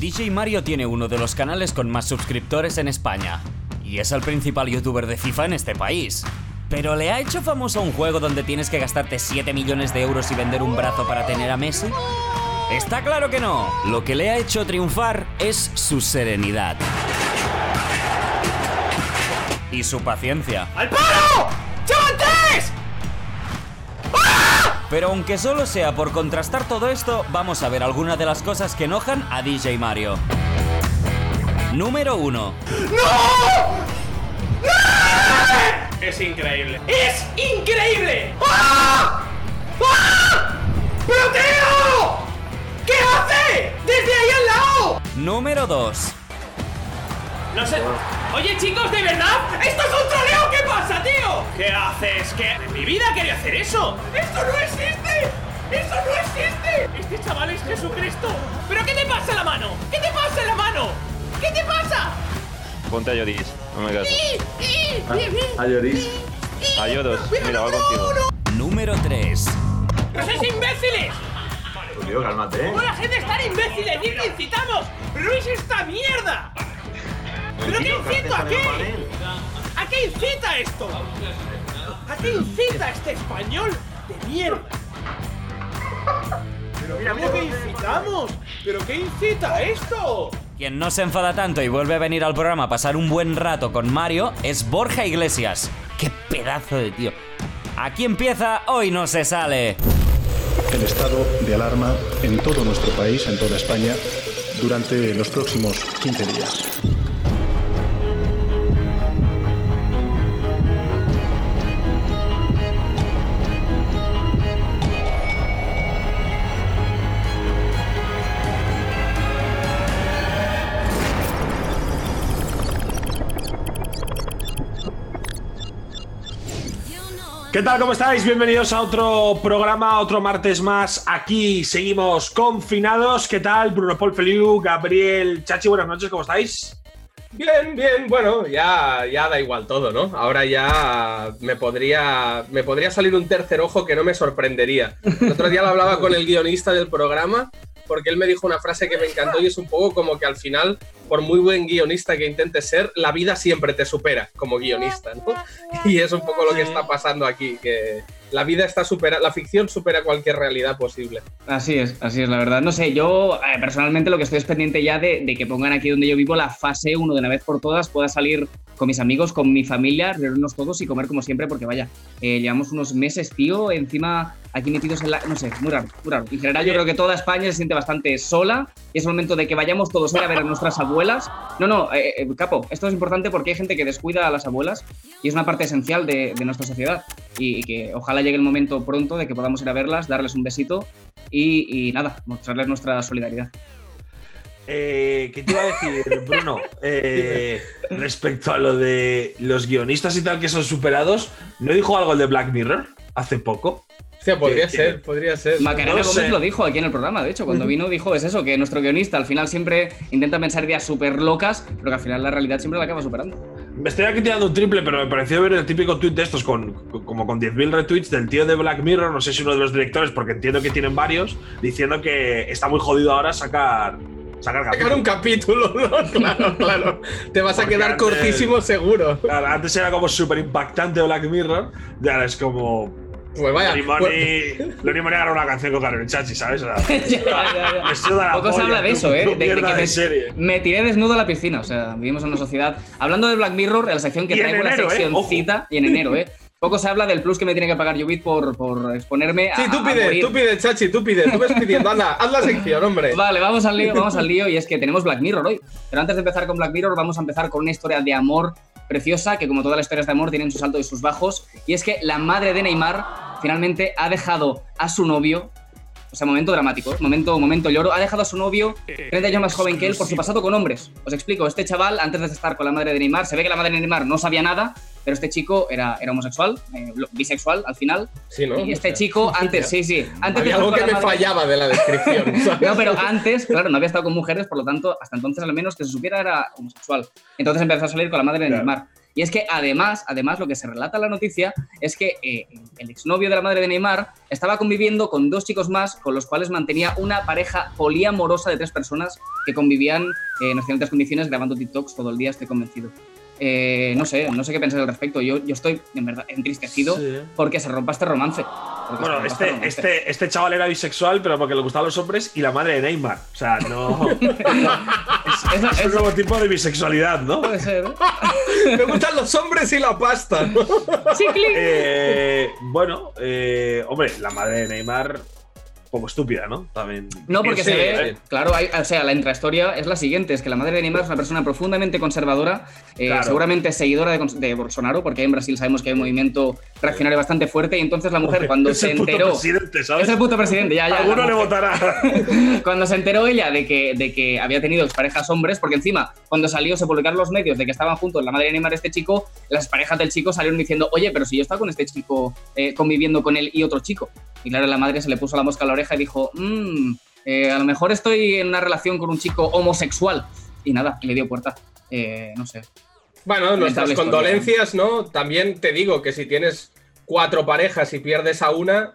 DJ Mario tiene uno de los canales con más suscriptores en España. Y es el principal youtuber de FIFA en este país. ¿Pero le ha hecho famoso un juego donde tienes que gastarte 7 millones de euros y vender un brazo para tener a Messi? Está claro que no. Lo que le ha hecho triunfar es su serenidad. Y su paciencia. ¡Al paro! Pero aunque solo sea por contrastar todo esto, vamos a ver algunas de las cosas que enojan a DJ Mario. Número 1. Es increíble. ¡Es increíble! ¡Ah! ¡Ah! ¡Pero tío! ¿Qué hace? ¡Desde ahí al lado! Número 2. No sé. Oye, chicos, ¿de verdad? ¿Esto es un troleo? ¿Qué pasa, tío? ¿Qué haces? ¿Qué? En mi vida quería hacer eso. ¡Esto no existe! ¡Eso no existe! Este chaval es Jesucristo. ¿Pero qué te pasa en la mano? ¿Qué te pasa en la mano? ¿Qué te pasa? Ponte a Lloris, no me caso. ¡Y! ¡Y! A Lloris. A mira, va contigo. Número 3. ¡No sois imbéciles! Pues tío, cálmate. ¿Cómo la gente es tan imbécil que incitamos? ¡Pero es esta mierda! ¿Pero qué incita a qué? ¿A qué incita esto? ¿A qué incita este español de mierda? ¿Pero cómo que incitamos? ¿Pero qué incita esto? Quien no se enfada tanto y vuelve a venir al programa a pasar un buen rato con Mario es Borja Iglesias. ¡Qué pedazo de tío! Aquí empieza Hoy no se sale. el estado de alarma en todo nuestro país, en toda España, durante los próximos 15 días. ¿Qué tal? ¿Cómo estáis? Bienvenidos a otro programa, otro martes más. Aquí seguimos confinados. ¿Qué tal? Bruno Paul Feliu, Gabriel Chachi, buenas noches, ¿cómo estáis? Bien, bien, bueno, ya, ya da igual todo, ¿no? Ahora ya me podría, me podría salir un tercer ojo que no me sorprendería. El otro día lo hablaba con el guionista del programa porque él me dijo una frase que me encantó y es un poco como que al final, por muy buen guionista que intentes ser, la vida siempre te supera como guionista, ¿no? Y es un poco lo que está pasando aquí, que la vida está supera, la ficción supera cualquier realidad posible. Así es, así es, la verdad. No sé, yo eh, personalmente lo que estoy es pendiente ya de, de que pongan aquí donde yo vivo la fase 1 de una vez por todas, pueda salir con mis amigos, con mi familia, reunirnos todos y comer como siempre, porque vaya, eh, llevamos unos meses, tío, encima aquí metidos en la. No sé, muy raro, muy raro. En general, yo creo que toda España se siente bastante sola y es el momento de que vayamos todos a ir a ver a nuestras abuelas. No, no, eh, eh, capo, esto es importante porque hay gente que descuida a las abuelas y es una parte esencial de, de nuestra sociedad. Y, y que ojalá llegue el momento pronto de que podamos ir a verlas, darles un besito y, y nada, mostrarles nuestra solidaridad. Eh, ¿Qué te iba a decir, Bruno? Eh, respecto a lo de los guionistas y tal que son superados, ¿no dijo algo el de Black Mirror hace poco? Hostia, podría Que- ser, podría ser. Macarena No Gómez sé. lo dijo aquí en el programa, de hecho, cuando vino dijo es eso, que nuestro guionista al final siempre intenta pensar ideas súper locas, pero que al final la realidad siempre la acaba superando. Me estoy aquí tirando un triple, pero me pareció ver el típico tweet de estos con, como con 10.000 retweets del tío de Black Mirror, no sé si uno de los directores, porque entiendo que tienen varios, diciendo que está muy jodido ahora sacar, sacar Sacar un capítulo, ¿no? Claro, claro. Te vas a quedar antes- cortísimo seguro. Claro, antes era como súper impactante Black Mirror, y ahora es como... Pues vaya. Pues- Money, agarra una canción con Karen Chachi, ¿sabes? O sea, Ya, ya, ya. me suda la Poco se habla de eso, ¿eh? De, de que me, serie. me tiré desnudo a la piscina, o sea, vivimos en una sociedad. Hablando de Black Mirror, en la sección que Y en traigo, enero, la ¿eh? sección Ojo. cita, y en enero, ¿eh? Poco se habla del plus que me tiene que pagar Jubit por, por exponerme a. Sí, tú a pide, morir. tú pide, Chachi, tú pide. Tú ves pidiendo, anda, haz la sección, hombre. Vale, vamos al lío, vamos al lío, y es que tenemos Black Mirror hoy. Pero antes de empezar con Black Mirror, vamos a empezar con una historia de amor preciosa, que como todas las historias de amor tienen sus altos y sus bajos, y es que la madre de Neymar finalmente ha dejado a su novio, o sea, momento dramático, momento, momento lloro, ha dejado a su novio 30 años más joven que él por su pasado con hombres. Os explico, este chaval, antes de estar con la madre de Neymar, se ve que la madre de Neymar no sabía nada, pero este chico era, era homosexual, eh, bisexual al final, Sí, ¿no? y O este sea, chico antes, sí, sí, antes Había algo que me madre- fallaba de la descripción. ¿sabes? no, pero antes, claro, no había estado con mujeres, por lo tanto, hasta entonces al menos que se supiera era homosexual. Entonces empezó a salir con la madre de Claro. Neymar. Y es que además, además lo que se relata en la noticia es que eh, el exnovio de la madre de Neymar estaba conviviendo con dos chicos más con los cuales mantenía una pareja poliamorosa de tres personas que convivían eh, en excelentes condiciones grabando TikToks todo el día, estoy convencido. Eh, no sé, no sé qué pensar al respecto. Yo, yo estoy, en verdad, entristecido Sí. porque se rompa este romance. Bueno, este, romance. este, este chaval era bisexual, pero porque le gustaban los hombres y la madre de Neymar. O sea, no. Es un nuevo tipo de bisexualidad, ¿no? puede ser. ¿eh? Me gustan los hombres y la pasta. ¿no? Sí, clic. Eh, bueno, eh, hombre, la madre de Neymar, poco estúpida, ¿no? También. No, porque Sí, se ve, eh. claro, hay- o sea, la intrahistoria es la siguiente, es que la madre de Neymar es una persona profundamente conservadora, eh, Claro. seguramente seguidora de, de Bolsonaro, porque en Brasil sabemos que hay un movimiento reaccionario bastante fuerte, y entonces la mujer cuando es se el puto enteró... presidente, ¿sabes? Es el puto presidente, ya, ya. Alguno le votará. Cuando se enteró ella de que, de que había tenido parejas hombres, porque encima, cuando salió, se publicaron los medios de que estaban juntos la madre de Neymar y este chico, las parejas del chico salieron diciendo, oye, pero si yo estaba con este chico eh, conviviendo con él y otro chico. Y claro, la madre se le puso la mosca a la y dijo, "Mm, eh, a lo mejor estoy en una relación con un chico homosexual. Y nada, le dio puerta. Eh, no sé. Bueno, nuestras condolencias, ¿no? También te digo que si tienes cuatro parejas y pierdes a una,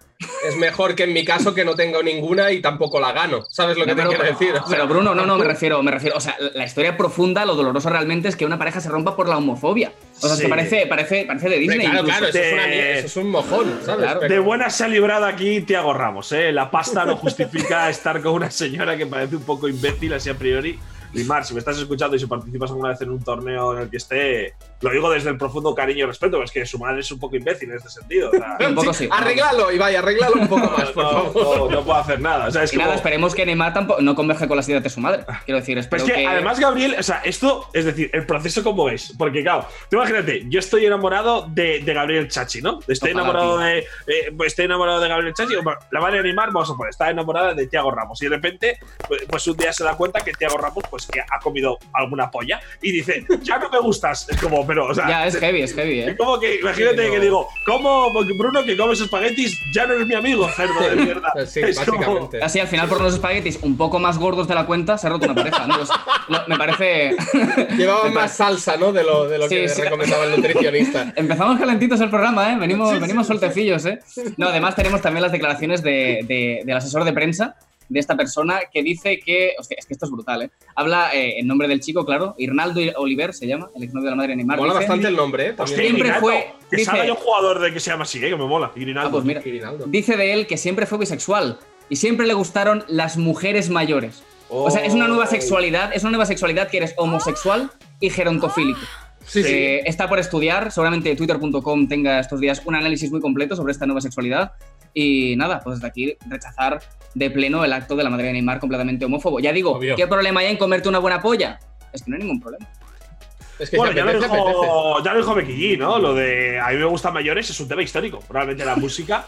es mejor que en mi caso que no tengo ninguna y tampoco la gano. ¿Sabes lo que No, pero, te quiero decir? O sea, pero, Bruno, no, no, me refiero, me refiero. O sea, la historia profunda, lo doloroso realmente es que una pareja se rompa por la homofobia. O sea, es Sí. que parece, parece, parece de Disney. claro, claro, eso es, una de- mierda, eso es un mojón, ¿sabes? Claro. Pero- De buena se ha librado aquí Tiago Ramos, ¿eh? La pasta no justifica estar con una señora que parece un poco imbécil así a priori. Limar, si me estás escuchando y si participas alguna vez en un torneo en el que esté, lo digo desde el profundo cariño y respeto, es que su madre es un poco imbécil en este sentido. o sea, Un poco sí. Arréglalo, Ibai, arréglalo un poco más, por no, favor. no- no puedo hacer nada. O sea, es Y nada, como- esperemos que Neymar tampoco, no converge con las ideas de su madre. Quiero decir, Pero espero es que, además, Gabriel, o sea, esto, es decir, el proceso como es. Porque, claro, tú imagínate, yo estoy enamorado de, de Gabriel Chachi, ¿no? Estoy Ojalá, enamorado tío. de. eh, estoy enamorado de Gabriel Chachi. La madre de Neymar, vamos a poner, está enamorada de Tiago Ramos. Y de repente, pues, pues un día se da cuenta que Tiago Ramos, pues que ha comido alguna polla. Y dice, ya no me gustas. Es como, pero, o sea. Ya, es heavy, es heavy, ¿eh? como que, imagínate Sí, que digo, ¿cómo, Bruno, que comes espaguetis, ya no eres mi amigo, cerdo de mierda? Sí, Es como- básicamente. Así, al final, por unos espaguetis un poco más gordos de la cuenta, se ha roto una pareja, ¿no? Los- lo- me parece. Llevaban más salsa, ¿no? De lo, de lo Sí, que sí. recomendaba el nutricionista. Empezamos calentitos el programa, ¿eh? Venimos, venimos sueltecillos, ¿eh? No, además tenemos también las declaraciones de- de- del asesor de prensa de esta persona que dice que. Hostia, es que esto es brutal, ¿eh? Habla eh, en nombre del chico, claro. Irnaldo Oliver se llama, el exnovio de la madre de Neymar. Mola dice- bastante el nombre, ¿eh? También. Hostia, Siempre fue- Que dice- salga yo un jugador de que se llama así, ¿eh? que me mola. Grinaldo. Ah, pues mira. Dice de él que siempre fue bisexual y siempre le gustaron las mujeres mayores. O sea, es una nueva Oh. sexualidad, es una nueva sexualidad que eres homosexual y gerontofílico. Sí, sí. Eh, está por estudiar, seguramente twitter.com tenga estos días un análisis muy completo sobre esta nueva sexualidad. Y nada, pues desde aquí rechazar de pleno el acto de la madre de Neymar completamente homófobo. Ya digo, Obvio. ¿qué problema hay en comerte una buena polla? Es que no hay ningún problema. Es que Bueno, ya lo, apetece, apetece. dijo, ya lo dijo Becky G, ¿no? Lo de a mí me gustan mayores es un tema histórico, probablemente la música.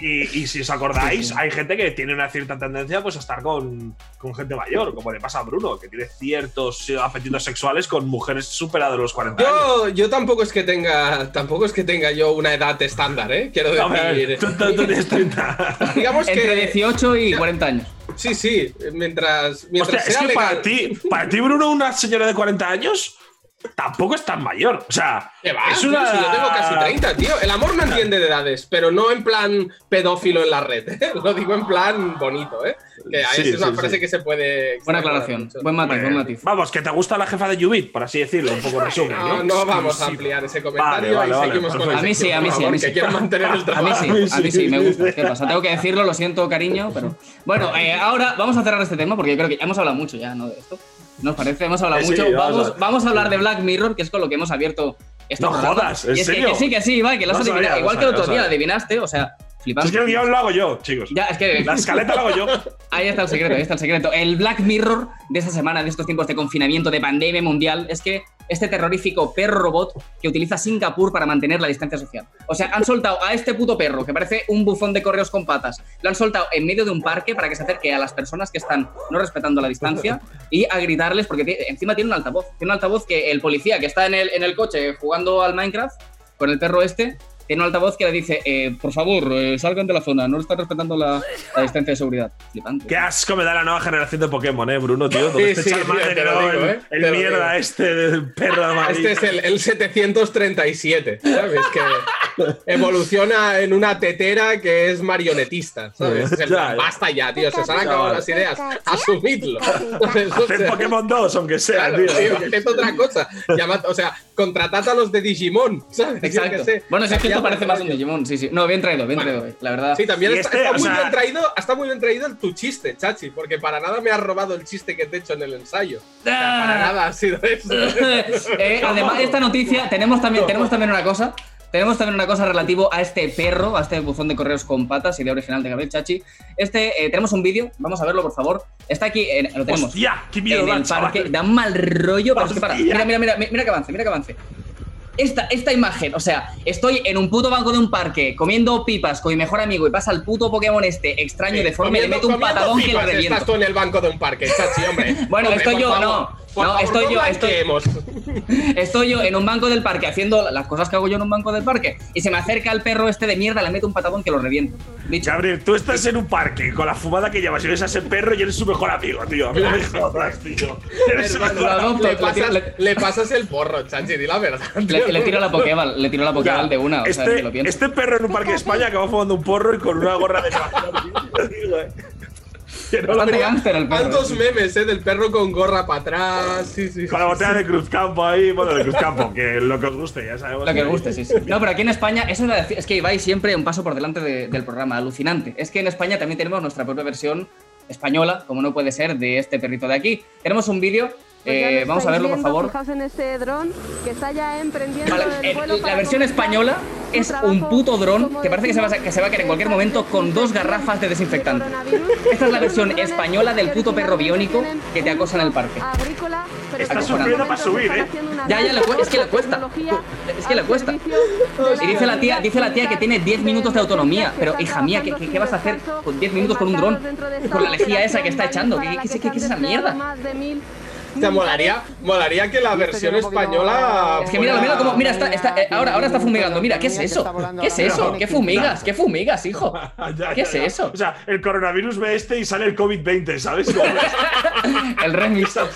Y, y si os acordáis, hay gente que tiene una cierta tendencia pues, a estar con, con gente mayor, como le pasa a Bruno, que tiene ciertos apetitos sexuales con mujeres superadas de los 40 años. Yo, yo tampoco es que tenga tampoco es que tenga yo una edad estándar, ¿eh? Quiero decir. tú, tú- tú tienes 30. Digamos Entre que 18 y 40 años. sí, sí, mientras mientras Hostia, es sea que para legal. ti, para ti, Bruno, una señora de 40 años tampoco es tan mayor. O sea, ¿Qué va? es tío? una. Si yo tengo casi 30, tío. El amor no entiende de edades, pero no en plan pedófilo en la red. ¿eh? Lo digo en plan bonito, ¿eh? Que Sí, es una sí, frase sí. que se puede. Buena aclaración. Buen matiz, buen matiz. Vamos, que te gusta la jefa de Jubit, por así decirlo, un poco resumen, No, ¿no? no vamos a ampliar ese comentario Vale, vale, y vale, seguimos con la A mí sí, a mí sí, a mí sí. quiero mantener el A mí sí, a mí sí, me gusta. ¿Qué pasa? Tengo que decirlo, lo siento, cariño, pero. Bueno, eh, ahora vamos a cerrar este tema porque yo creo que ya hemos hablado mucho ya, ¿no? De esto. ¿Nos parece? Hemos hablado sí, mucho. vamos Vamos, a- vamos a hablar de Black Mirror, que es con lo que hemos abierto este No programa. jodas, ¿en y es serio? Que, que sí, que sí, Ibai, que lo has No sabía, adivinado. no Igual que el otro día, adivinaste, o sea, flipando. Es que el guion lo hago yo, chicos. Ya, es que. La escaleta la hago yo. Ahí está el secreto, ahí está el secreto. El Black Mirror de esta semana, de estos tiempos de confinamiento, de pandemia mundial, es que este terrorífico perro robot que utiliza Singapur para mantener la distancia social. O sea, han soltado a este puto perro, que parece un bufón de correos con patas, lo han soltado en medio de un parque para que se acerque a las personas que están no respetando la distancia y a gritarles, porque encima tiene un altavoz. Tiene un altavoz que el policía que está en el, en el coche jugando al Minecraft con el perro este, tiene un altavoz que le dice, eh, por favor, eh, salgan de la zona, no están respetando la, la distancia de seguridad. Flipante. Qué asco me da la nueva generación de Pokémon, eh, Bruno, tío. Sí, este sí, te lo luego digo, el, eh, el te lo mierda digo. este del perro amarillo. Este es el, el 737, ¿sabes? Que evoluciona en una tetera que es marionetista, ¿sabes? Es el- basta ya, tío, se os han acabado las ideas. Asumidlo. Hacer Pokémon 2, aunque sea, Claro, tío. tío, es otra cosa. Llamad- o sea, contratad a los de Digimon, ¿sabes? Exacto. Bueno, es que Ya, parece más un. Digimon, sí, sí. No, bien traído, bien traído, eh, la verdad. Sí, también está, este, está muy sea- bien traído, está muy bien traído el tu chiste, Chachi, porque para nada me has robado el chiste que te he hecho en el ensayo. O sea, para nada ha sido eso. Eh, además de esta noticia, tenemos también, tenemos también una cosa. Tenemos también una cosa relativo a este perro, a este buzón de correos con patas, idea original de Gabriel Chachi. Este, eh, tenemos un vídeo, vamos a verlo, por favor. Está aquí, eh, lo tenemos. Hostia, qué miedo en da, el parque, da un mal rollo, pero es que para. Hostia. Mira, mira, mira, mira que avance, mira que avance. Esta, esta imagen, o sea, estoy en un puto banco de un parque comiendo pipas con mi mejor amigo y pasa el puto Pokémon este extraño, deforme, le Comiendo- meto un patadón que lo reviento. Estás tú en el banco de un parque, Chachi, hombre. Bueno, Hombre, estoy yo, favor. no. Por No, favor, estoy yo, estoy- blanqueemos. Estoy yo en un banco del parque haciendo las cosas que hago yo en un banco del parque y se me acerca el perro este de mierda, le meto un patadón que lo reviento. Dicho. Gabriel, tú estás en un parque con la fumada que llevas y ves a ese perro y eres su mejor amigo, tío. A mí me jodas, tío. Eres Hermano, mejor adopto, le, pasas, tiro- le- le pasas el porro, Chachi, di la verdad. Le, tío. le tiro la Pokéball, le tiro la Pokéball de una, o sea, este, lo este perro en un parque de España acaba fumando un porro y con una gorra de lo Bastante veas. gángster el perro. Tantos memes, ¿eh? Del perro con gorra para atrás. Sí, sí. Con la botella sí. de Cruzcampo ahí, bueno, de Cruzcampo, que lo que os guste, ya sabemos. Lo que os guste, sí, sí. No, pero aquí en España, eso iba a decir, es que vais siempre un paso por delante de- del programa, alucinante. Es que en España también tenemos nuestra propia versión española, como no puede ser, de este perrito de aquí. Tenemos un vídeo, eh, lo vamos a verlo, por favor. Fijaos en este dron que está ya emprendiendo Vale, el el- vuelo la versión española es trabajo, un puto dron que parece que se va, a- que se va a caer en cualquier momento con dos garrafas de desinfectante. Esta es la versión española del puto perro biónico que te acosa en el parque. Agrícola, pero Está sufriendo para subir, ¿eh? Ya, ya, es que le cuesta. Es que le cuesta. Y dice la tía, dice la tía que tiene 10 de minutos de autonomía. Pero hija mía, ¿qué, vas a hacer con 10 minutos con un dron? Con la lejía esa que está echando. ¿Qué, qué, que qué- qué es esa mierda? O sea, molaría, molaría que la versión española. Es que míralo, mira cómo, mira, está, está- eh, ahora, ahora está fumigando. Mira, ¿qué es eso? ¿Qué es eso? ¿Qué fumigas? ¿Qué fumigas, hijo? ¿Qué es eso? O sea, el coronavirus ve este y sale el COVID-20, ¿sabes? El remix.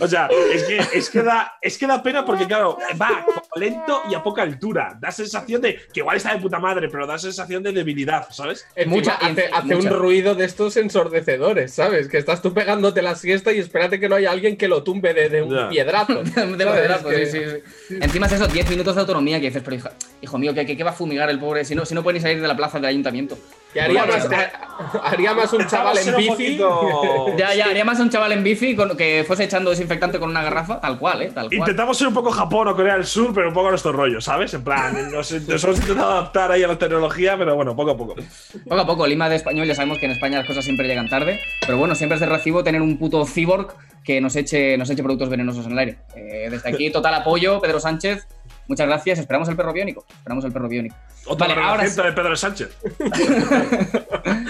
O sea, es que, es, que da, es que da pena porque, claro, va lento y a poca altura. Da sensación de que igual está de puta madre, pero da sensación de debilidad, ¿sabes? Encima hace, hace mucha. un ruido de estos ensordecedores, ¿sabes? Que estás tú pegándote la siesta y espérate que no haya alguien que lo tumbe de, de un piedrazo. De ¿sabes? pedazo, Que- sí, sí, sí. Encima es eso, 10 minutos de autonomía que dices, pero hija- hijo mío, ¿qué, qué, qué va a fumigar el pobre? Si no, si no puede ni salir de la plaza del ayuntamiento. Que haría, Bueno, más, ha- haría más un chaval en bici. poquito- Ya, ya, haría más un chaval en bici con, que fuese echando desinfectante con una garrafa, tal cual, ¿eh? Tal cual. Intentamos ser un poco Japón o Corea del Sur, pero un poco nuestro rollo, ¿sabes? En plan, nos, nos hemos intentado adaptar ahí a la tecnología, pero bueno, poco a poco. Poco a poco, Lima de español, ya sabemos que en España las cosas siempre llegan tarde, pero bueno, siempre es de recibo tener un puto cyborg que nos eche, nos eche productos venenosos en el aire. Eh, desde aquí, total apoyo, Pedro Sánchez. Muchas gracias, esperamos el perro biónico. Esperamos el perro biónico. Otra Vale, ahora de Pedro Sánchez.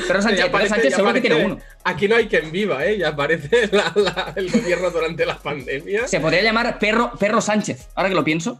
Pedro Sánchez, Pedro Sánchez seguro que tiene uno. Aquí no hay quien viva, ¿eh? Ya aparece la- la- el gobierno durante la pandemia. Se podría llamar perro, perro Sánchez, ahora que lo pienso.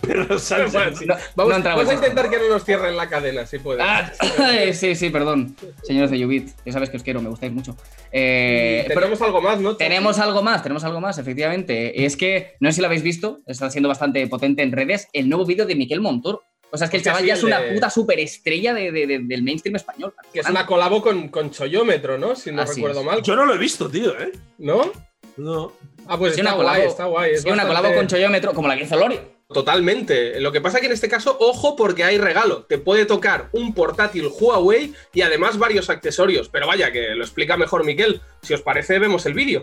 Pedro Sánchez. Bueno, sí. No- vamos, no entramos vamos a intentar que no nos cierren la cadena, si puede. Ah, sí, sí, perdón. Señores de Yubit, ya sabes que os quiero, me gustáis mucho. Eh, pero- tenemos algo más, ¿no? Tenemos algo más, tenemos algo más, efectivamente. Es que, no sé si lo habéis visto, está siendo bastante potente en redes, el nuevo vídeo de Miquel Montor. O sea, es que el chaval ya es una de- puta superestrella de, de- de- del mainstream español. Que es una colabo con, con Choyómetro, ¿no? Si no Así recuerdo es. mal. Yo no lo he visto, tío, ¿eh? ¿No? No. Ah, pues Sí, está una guay, colabo- está guay. es sí, una bastante- colabo con chollómetro, como la que hizo Lori. Totalmente. Lo que pasa que en este caso, ojo, porque hay regalo. Te puede tocar un portátil Huawei y además varios accesorios. Pero vaya, que lo explica mejor Miquel. Si os parece, vemos el vídeo.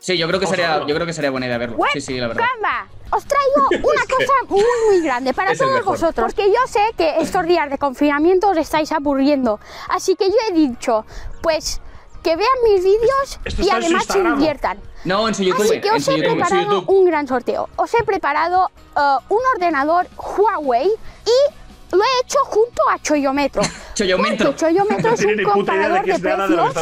Sí, yo creo que sería, yo creo que sería buena idea verlo. Sí, sí, la verdad. Caramba, os traigo una cosa muy, muy grande para Es todos vosotros, porque yo sé que estos días de confinamiento os estáis aburriendo. Así que yo he dicho, pues, que vean mis vídeos y además se Instagram. No, en su YouTube. Así que en os he YouTube. preparado un gran sorteo. Os he preparado eh, un ordenador Huawei y lo he hecho junto a Choyometro. Choyometro. Porque Choyometro No es un comparador de de que precios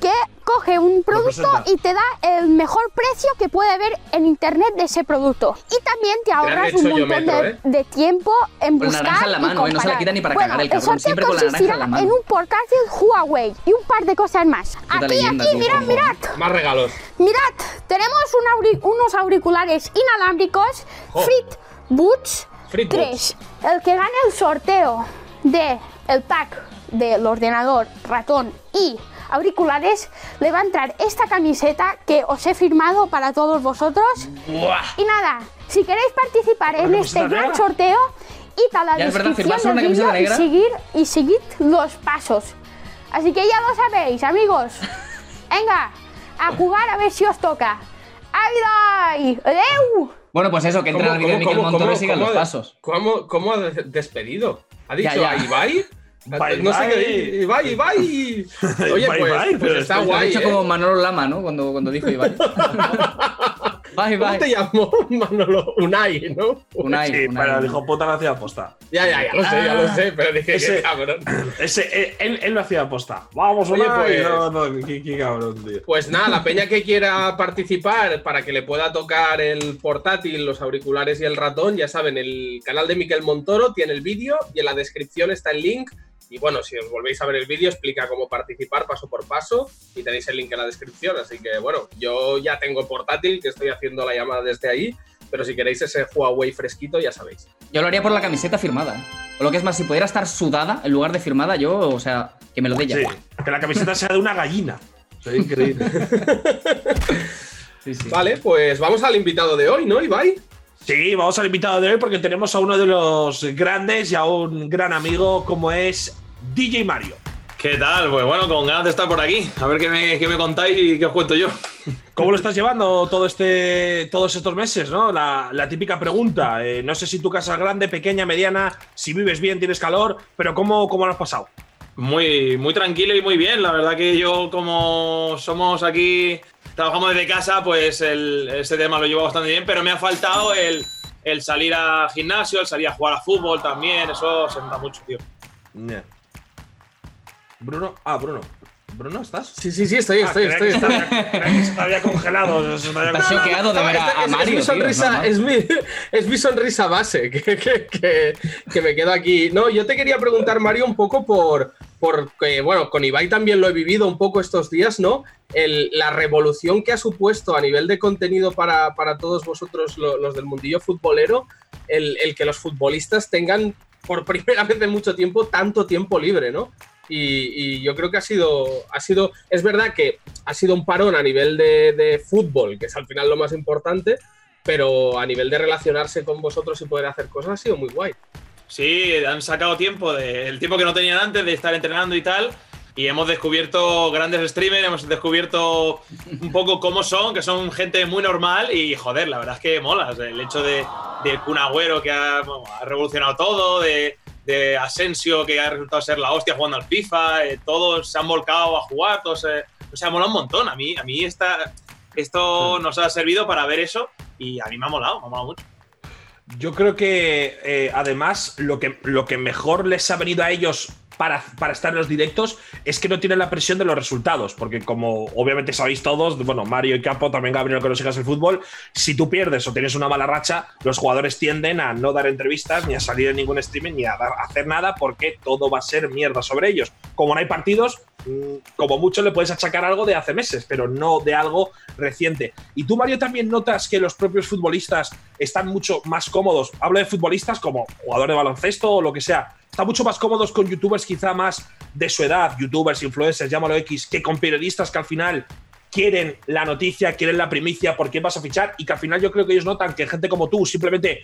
que coge un producto y te da el mejor precio que puede haber en internet de ese producto. Y también te ahorras un montón metro, de, ¿eh? de tiempo en Con la buscar naranja en la y mano, ¿eh? No se la quita ni para bueno, cagar el cabrón, sorteo siempre con la naranja en consistirá la mano. en un portátil Huawei y un par de cosas más. Aquí, leyenda, aquí, mirad, mirad. Más regalos. Mirad, tenemos un auri- unos auriculares inalámbricos Oh. Frit Boots Frit 3. El que gane el sorteo de el pack del ordenador, ratón y auriculares le va a entrar esta camiseta que os he firmado para todos vosotros. Y nada, si queréis participar en ¿Una este gran negra? sorteo, id a la Ya, descripción ¿firmaste una del vídeo y seguir y seguid los pasos. Así que ya lo sabéis, amigos. Venga, a jugar a ver si os toca. ¡Ay, ay! ¡Adeu! Bueno, pues eso, que entren al vídeo de Miquel Montoro y sigan los pasos. ¿Cómo, cómo ha de- despedido? ¿Ha dicho Ya, ya. a Ibai? Bye, no sé bye. qué Ibai, Ibai. Oye, Bye, pues, bye, pues pero está guay. hecho ¿eh? como Manolo Lama, ¿no? Cuando, cuando dijo Ibai. bye, ¿Cómo te llamó Manolo? Unai, ¿no? Unai, Sí, Unai. pero el hijo puta lo hacía aposta. Ya, ya, ya lo sé, ya lo sé, pero dije Ese- que cabrón. Ese, eh, él, él lo hacía aposta. Vamos, Oye, Unai. pues- No, no, qué, qué cabrón, tío. Pues nada, la peña que quiera participar para que le pueda tocar el portátil, los auriculares y el ratón, ya saben, el canal de Miquel Montoro tiene el vídeo y en la descripción está el link. Y bueno, si os volvéis a ver el vídeo, explica cómo participar paso por paso y tenéis el link en la descripción. Así que bueno, yo ya tengo el portátil, que estoy haciendo la llamada desde ahí, pero si queréis ese Huawei fresquito, ya sabéis. Yo lo haría por la camiseta firmada. ¿eh? O lo que es más, si pudiera estar sudada en lugar de firmada, yo, o sea, que me lo dé ya. Sí, que la camiseta sea de una gallina. Sería increíble. Sí, sí. Vale, pues vamos al invitado de hoy, ¿no, Ibai? Sí, vamos al invitado de hoy porque tenemos a uno de los grandes y a un gran amigo como es DJ Mario. ¿Qué tal? Pues bueno, con ganas de estar por aquí. A ver qué me, qué me contáis y qué os cuento yo. ¿Cómo lo estás llevando todo este, todos estos meses? ¿no? La, la típica pregunta. eh, no sé si tu casa es grande, pequeña, mediana, si vives bien, tienes calor, pero ¿cómo, cómo lo has pasado? Muy, muy tranquilo y muy bien. La verdad que yo, como somos aquí, trabajamos desde casa, pues el, ese tema lo llevo bastante bien, pero me ha faltado el, el salir al gimnasio, el salir a jugar a fútbol también. Eso se nota mucho, tío. Bruno, ah, Bruno. ¿Bruno estás? Sí, sí, sí, estoy, Ah, estoy, que estoy. que se había congelado. se había congelado. choqueado de ver a, a es, es Mario. mi tío, sonrisa, es, mi, es mi sonrisa base que, que- que- que me quedo aquí. No, yo te quería preguntar, Mario, un poco por, por que, bueno, con Ibai también lo he vivido un poco estos días, ¿no? El- la revolución que ha supuesto a nivel de contenido para, para todos vosotros, lo- los del mundillo futbolero, el, el que los futbolistas tengan por primera vez en mucho tiempo tanto tiempo libre, ¿no? Y, yo creo que ha sido, ha sido, es verdad que ha sido un parón a nivel de, fútbol, que es al final lo más importante, pero a nivel de relacionarse con vosotros y poder hacer cosas ha sido muy guay. Sí, han sacado tiempo, de- el tiempo que no tenían antes de estar entrenando y tal. Y hemos descubierto grandes streamers, hemos descubierto un poco cómo son, que son gente muy normal y joder, la verdad es que molas. El hecho de, de Kun Agüero que ha, ha revolucionado todo, de, de Asensio que ha resultado ser la hostia jugando al FIFA, eh, todos se han volcado a jugar, todos, eh, o sea, mola un montón. A mí, a mí esta, esto nos ha servido para ver eso y a mí me ha molado, me ha molado mucho. Yo creo que eh, además lo que, lo que mejor les ha venido a ellos para, para estar en los directos es que no tienen la presión de los resultados, porque como obviamente sabéis todos, bueno, Mario y Capo, también Gabriel que nos sigas el fútbol, si tú pierdes o tienes una mala racha, los jugadores tienden a no dar entrevistas, ni a salir en ningún streaming, ni a, hacer nada, porque todo va a ser mierda sobre ellos. Como no hay partidos, como mucho le puedes achacar algo de hace meses, pero no de algo reciente. Y tú, Mario, también notas que los propios futbolistas están mucho más cómodos. Hablo de futbolistas como jugador de baloncesto o lo que sea. Están mucho más cómodos con youtubers quizá más de su edad, youtubers, influencers, llámalo X, que con periodistas que al final quieren la noticia, quieren la primicia, por quién vas a fichar y que al final yo creo que ellos notan que gente como tú simplemente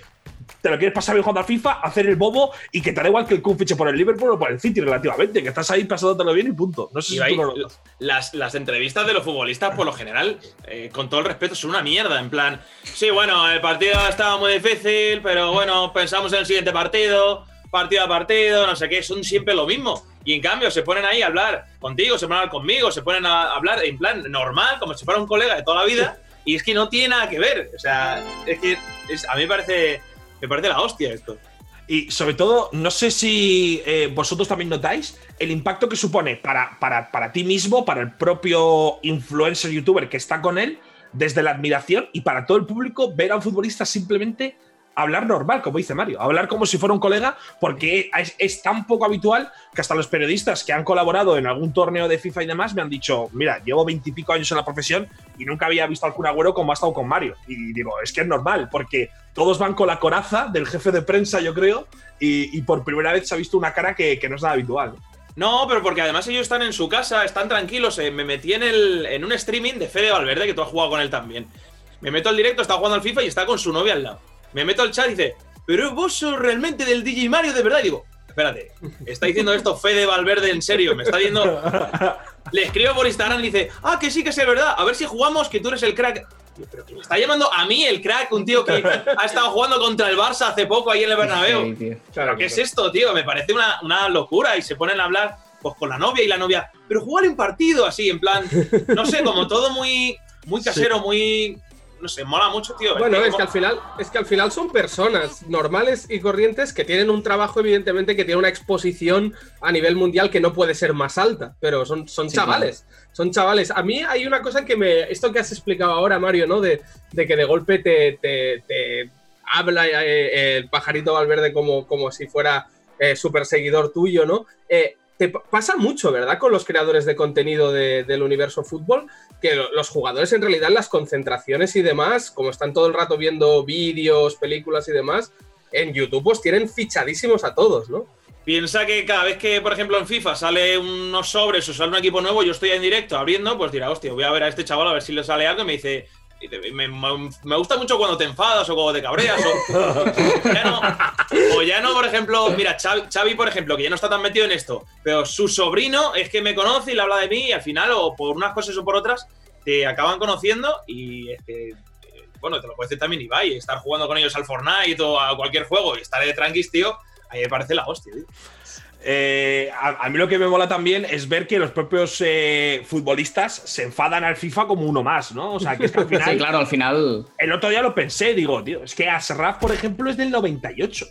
te lo quieres pasar bien jugando al FIFA, hacer el bobo y que te da igual que el Kun fiche por el Liverpool o por el City relativamente, que estás ahí pasándotelo bien y punto. No sé si Ibai, tú lo notas. las, las entrevistas de los futbolistas, por lo general, eh, con todo el respeto, son una mierda. En plan, sí, bueno, el partido estaba muy difícil, pero bueno, pensamos en el siguiente partido, partido a partido, no sé qué, son siempre lo mismo. Y en cambio, se ponen ahí a hablar contigo, se ponen a hablar conmigo, se ponen a hablar en plan normal, como si fuera un colega de toda la vida, y es que no tiene nada que ver. O sea, es que es- a mí me parece, me parece la hostia esto. Y sobre todo, no sé si eh, vosotros también notáis el impacto que supone para, para, para ti mismo, para el propio influencer youtuber que está con él, desde la admiración y para todo el público ver a un futbolista simplemente hablar normal, como dice Mario, hablar como si fuera un colega, porque es, tan poco habitual que hasta los periodistas que han colaborado en algún torneo de FIFA y demás me han dicho, mira, llevo veintipico años en la profesión y nunca había visto al Kun Agüero como ha estado con Mario. Y digo, es que es normal, porque todos van con la coraza del jefe de prensa, yo creo, y, por primera vez se ha visto una cara que, que no es nada habitual. No, pero porque además ellos están en su casa, están tranquilos. eh, me metí en, el, en un streaming de Fede Valverde, que tú has jugado con él también. Me meto al directo, está jugando al FIFA y está con su novia al lado. Me meto al chat y dice, pero vos sos realmente del DJ Mario de verdad. Y digo, espérate, está diciendo esto Fede Valverde en serio, me está viendo. Le escribo por Instagram y dice, ah, que sí que es verdad, a ver si jugamos, que tú eres el crack. Pero que me está llamando a mí el crack, un tío que ha estado jugando contra el Barça hace poco ahí en el Bernabéu. Claro, ¿qué es esto, tío? Me parece una, una locura y se ponen a hablar pues con la novia y la novia, pero jugar un partido así, en plan, no sé, como todo muy, muy casero, muy. No sé, mola mucho, tío. Bueno, es que al final, es que al final son personas normales y corrientes que tienen un trabajo, evidentemente, que tiene una exposición a nivel mundial que no puede ser más alta, pero son, son Sí, chavales. Son chavales. A mí hay una cosa que me. Esto que has explicado ahora, Mario, ¿no? De, de que de golpe te, te- te habla eh, el pajarito Valverde como, como si fuera eh, súper seguidor tuyo, ¿no? Eh, te pa- pasa mucho, ¿verdad? Con los creadores de contenido de- del universo fútbol, que lo- los jugadores en realidad las concentraciones y demás, como están todo el rato viendo vídeos, películas y demás, en YouTube pues tienen fichadísimos a todos, ¿no? Piensa que cada vez que, por ejemplo, en FIFA sale unos sobres o sale un equipo nuevo, yo estoy en directo abriendo, pues dirá, hostia, voy a ver a este chaval a ver si le sale algo y me dice. Me, gusta mucho cuando te enfadas o cuando te cabreas. O, ya no, o ya no, por ejemplo, mira, Xavi, por ejemplo, que ya no está tan metido en esto, pero su sobrino es que me conoce y le habla de mí y al final, o por unas cosas o por otras, te acaban conociendo y es que. eh, Bueno, te lo puede decir también Ibai, estar jugando con ellos al Fortnite o a cualquier juego y estar de tranquis, tío, a me parece la hostia, tío. Eh, a, a mí lo que me mola también es ver que los propios eh, futbolistas se enfadan al FIFA como uno más, ¿no? O sea, que es que al final. Sí, claro, al final. El otro día lo pensé, digo, tío, es que Asraf, por ejemplo, es del 98.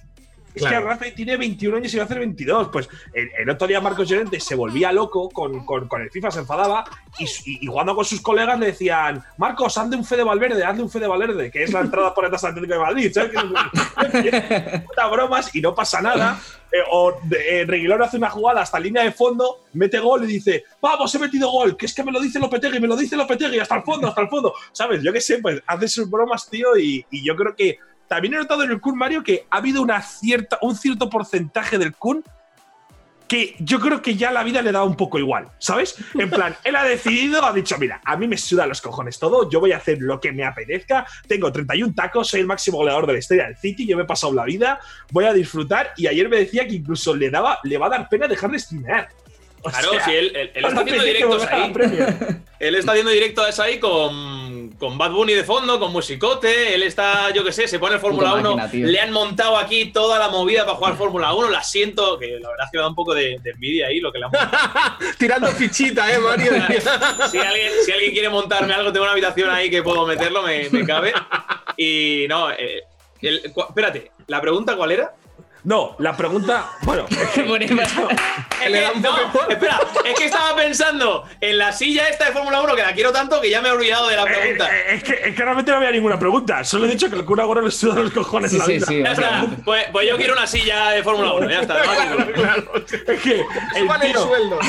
Es Claro. que Asraf tiene 21 años y va a hacer 22. Pues el, el otro día Marcos Llorente se volvía loco con, con- con el FIFA, se enfadaba y, y- y jugando con sus colegas le decían: Marcos, hazle un fe de Valverde, hazle un fe de Valverde, que es la entrada por del Atlético de Madrid. ¿sabes? Puta bromas y no pasa nada. Eh, o eh, Reguilón hace una jugada hasta línea de fondo, mete gol y dice: Vamos, he metido gol, que es que me lo dice Lopetegui, me lo dice Lopetegui, hasta el fondo, hasta el fondo. ¿Sabes? Yo qué sé, pues hace sus bromas, tío, y, y yo creo que también he notado en el Kun Mario que ha habido una cierta, un cierto porcentaje del Kun que yo creo que ya la vida le da un poco igual, ¿sabes? En plan, él ha decidido, ha dicho, mira, a mí me suda los cojones todo, yo voy a hacer lo que me apetezca, tengo 31 tacos, soy el máximo goleador de la historia del City, yo me he pasado la vida, voy a disfrutar y ayer me decía que incluso le, daba, le va a dar pena dejar de streamear. O Claro, sea, si él, él- él está haciendo directos ahí. Él está haciendo directos ahí con, con Bad Bunny de fondo, con musicote. Él está, yo qué sé, se pone el Fórmula Puta 1. máquina, tío. Le han montado aquí toda la movida para jugar Fórmula 1. La siento, que la verdad es que me da un poco de, de envidia ahí lo que le han montado. Tirando fichita, ¿eh, Mario? si, alguien, si alguien quiere montarme algo, tengo una habitación ahí que puedo meterlo, me, me cabe. Y no, eh, el- espérate, ¿la pregunta cuál era? No, la pregunta, bueno, Es que, no, espera, es que estaba pensando en la silla esta de Fórmula 1 que la quiero tanto que ya me he olvidado de la pregunta. Eh, es, que, es que realmente no había ninguna pregunta, solo he dicho que el Kun Agüero le suda los cojones la vida. Ya está. Pues, pues yo quiero una silla de Fórmula 1, ya está. Es que el Suban el tío- sueldo.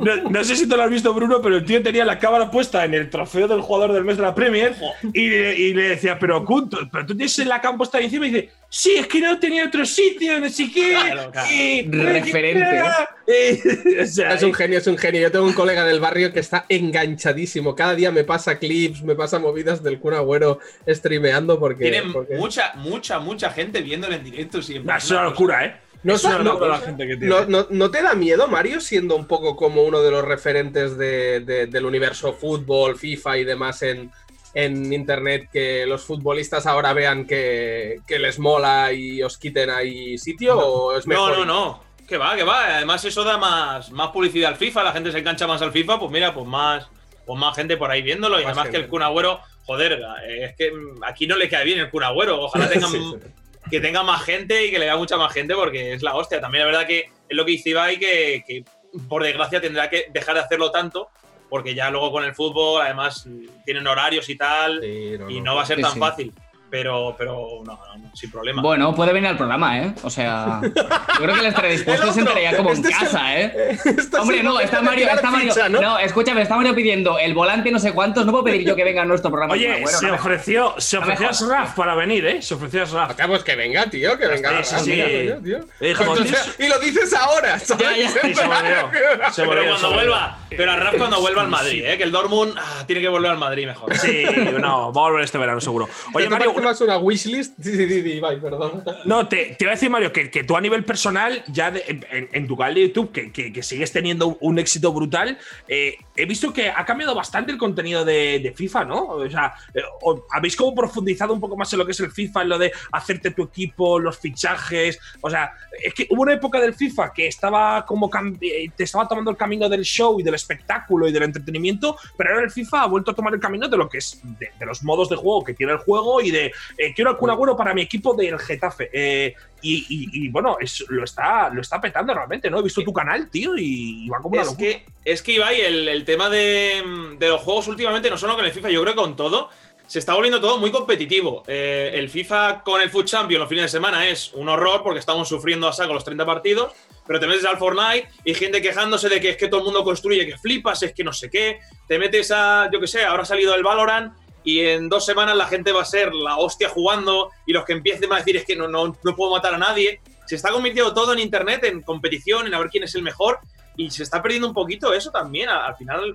No, no sé si te lo has visto, Bruno, pero el tío tenía la cámara puesta en el trofeo del jugador del mes de la Premier y, le- y le decía, pero Kun, tú- pero tú tienes la cámara puesta ahí encima y dice, sí, es que no tenía otro sitio, no sé qué. Claro, claro. y- Referente. Eh, o sea, Es un genio, es un genio. Yo tengo un colega del barrio que está enganchadísimo. Cada día me pasa clips, me pasa movidas del Kun Agüero streameando porque. Tiene porque- mucha, mucha, mucha gente viéndole en directo siempre. es una locura, ¿eh? No, es una sa- no- locura la gente que tiene. no- no- ¿no te da miedo, Mario, siendo un poco como uno de los referentes de- de- del universo fútbol, FIFA y demás en, en internet, que los futbolistas ahora vean que, que les mola y os quiten ahí sitio? ¿O es No, mejor? no, no. Que va, que va. Además, eso da más, más publicidad al FIFA. La gente se engancha más al FIFA. Pues mira, pues más, pues más gente por ahí viéndolo. Y Más además que el Kun Agüero, joder, eh, es que mm, aquí no le queda bien el Kun Agüero. Ojalá tengan Sí, sí. que tenga más gente y que le vea mucha más gente porque es la hostia. También es verdad que es lo que dice Ibai, que, que por desgracia tendrá que dejar de hacerlo tanto porque ya luego con el fútbol además tienen horarios y tal y no va a ser tan fácil. Pero, pero no, no, no, sin problema. Bueno, puede venir al programa, ¿eh? O sea, yo creo que él estará dispuesto, se entraría como en Este casa, ¿eh? Esto Hombre, no, está Mario, está Mario. ficha, ¿no? ¿no? escúchame, está Mario pidiendo el volante no sé cuántos. No puedo pedir yo que venga a nuestro programa. Oye, Bueno, se no ofreció, se ofreció a jodas. Sraf para venir, ¿eh? Se ofreció a Sraf. Acá, pues que venga, tío, que venga. Sí, sí, tío. Eh, Pues, o sea, y lo dices ahora, ¿sabes? Ya, ya. Se volvió. Se pero volvió, cuando se volvió. vuelva, pero a Raf cuando vuelva al Madrid, ¿eh? que el Dortmund ah, tiene que volver al Madrid mejor. Sí, no, va a volver este verano seguro. Oye, ¿Te Mario, más una wishlist? Sí, sí, sí, sí, Ibai, perdón. No, te, te iba a decir, Mario, que, que tú a nivel personal, ya de- en, en tu canal de YouTube, que, que- que sigues teniendo un éxito brutal, eh, he visto que ha cambiado bastante el contenido de, de FIFA, ¿no? O sea, eh, ¿habéis como profundizado un poco más en lo que es el FIFA, en lo de hacerte tu equipo, los fichajes? O sea, es que hubo una época del FIFA que estaba como eh, te estaba tomando el camino del show y del espectáculo y del entretenimiento, pero ahora el FIFA ha vuelto a tomar el camino de lo que es de, de los modos de juego que tiene el juego y de eh, quiero al Kun Agüero para mi equipo del Getafe. Eh, y, y- y, bueno, es- lo, está, lo está petando realmente, ¿no? He visto tu canal, tío, y, y va como una Es locura. que, es que Ibai, el, el tema de, de los juegos últimamente, no solo con el FIFA, yo creo que con todo, se está volviendo todo muy competitivo. Eh, el FIFA con el Foot Champion los fines de semana es un horror porque estamos sufriendo a saco los 30 partidos, pero te metes al Fortnite y gente quejándose de que es que todo el mundo construye, que flipas, es que no sé qué. Te metes a, yo qué sé, ahora ha salido el Valorant y en dos semanas la gente va a ser la hostia jugando y los que empiecen a decir es que no, no, no puedo matar a nadie. Se está convirtiendo todo en internet, en competición, en a ver quién es el mejor y se está perdiendo un poquito eso también. Al, al final,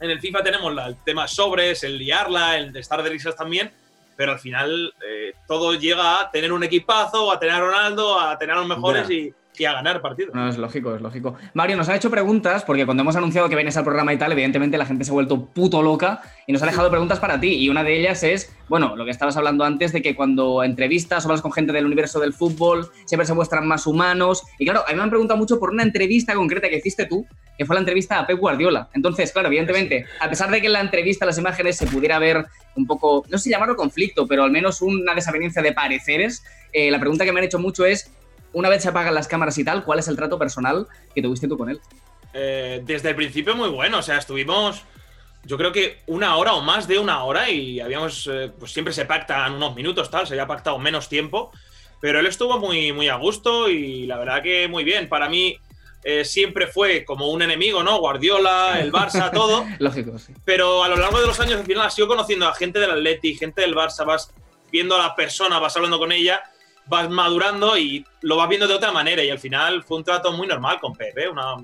en el FIFA tenemos la- el tema sobres, el liarla, el de estar de risas también, pero al final eh, todo llega a tener un equipazo, a tener a Ronaldo, a tener a los mejores Ya. y, y a ganar partidos. No, es lógico, es lógico. Mario, nos han hecho preguntas, porque cuando hemos anunciado que vienes al programa y tal, evidentemente la gente se ha vuelto puto loca y nos ha dejado preguntas para ti. Y una de ellas es, bueno, lo que estabas hablando antes de que cuando entrevistas o hablas con gente del universo del fútbol, siempre se muestran más humanos. Y claro, a mí me han preguntado mucho por una entrevista concreta que hiciste tú, que fue la entrevista a Pep Guardiola. Entonces, claro, evidentemente, a pesar de que en la entrevista, las imágenes, se pudiera ver un poco, no sé llamarlo conflicto, pero al menos una desavenencia de pareceres, eh, la pregunta que me han hecho mucho es, una vez se apagan las cámaras y tal, ¿cuál es el trato personal que tuviste tú con él? Eh, desde el principio muy bueno, o sea, estuvimos yo creo que una hora o más de una hora y habíamos, eh, pues siempre se pactan unos minutos, tal, se había pactado menos tiempo, pero él estuvo muy, muy a gusto y la verdad que muy bien. Para mí eh, siempre fue como un enemigo, ¿no? Guardiola, el Barça, todo. Lógico, sí. Pero a lo largo de los años, al final, has ido conociendo a gente del Atleti, gente del Barça, vas viendo a la persona, vas hablando con ella, vas madurando y lo vas viendo de otra manera. Y al final fue un trato muy normal con Pepe, una.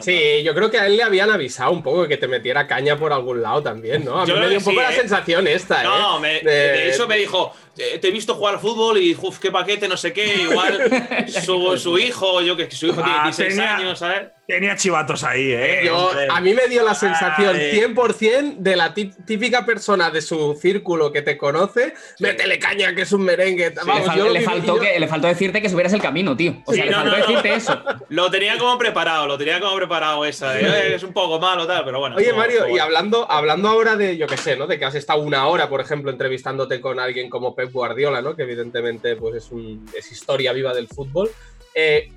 Sí, yo creo que a él le habían avisado un poco de que te metiera caña por algún lado también, ¿no? A mí Yo me dio un poco sí, la ¿eh? sensación esta, ¿eh? No, me- de hecho me dijo, "Eh, te he visto jugar al fútbol y uf, qué paquete, no sé qué, igual su, su hijo, yo que su hijo tiene Ah, 16 tenía- años, ¿sabes? Tenía chivatos ahí, ¿eh? Yo- hombre. a mí me dio la sensación Ay. 100% de la típica persona de su círculo que te conoce, métele caña que es un merengue. le, Vamos, fal- yo lo le vi- faltó yo- que, le faltó decirte que subieras el camino, tío. O sea, Sí, le no, faltó no, no. decirte eso. Lo tenía como preparado, lo tenía como preparado esa. de, "Eh, es un poco malo, tal, pero bueno. Oye, Mario, y hablando, hablando ahora de, yo qué sé, ¿no? De que has estado una hora, por ejemplo, entrevistándote con alguien como Guardiola, ¿no? Que evidentemente pues, es, un, historia viva del fútbol. Eh,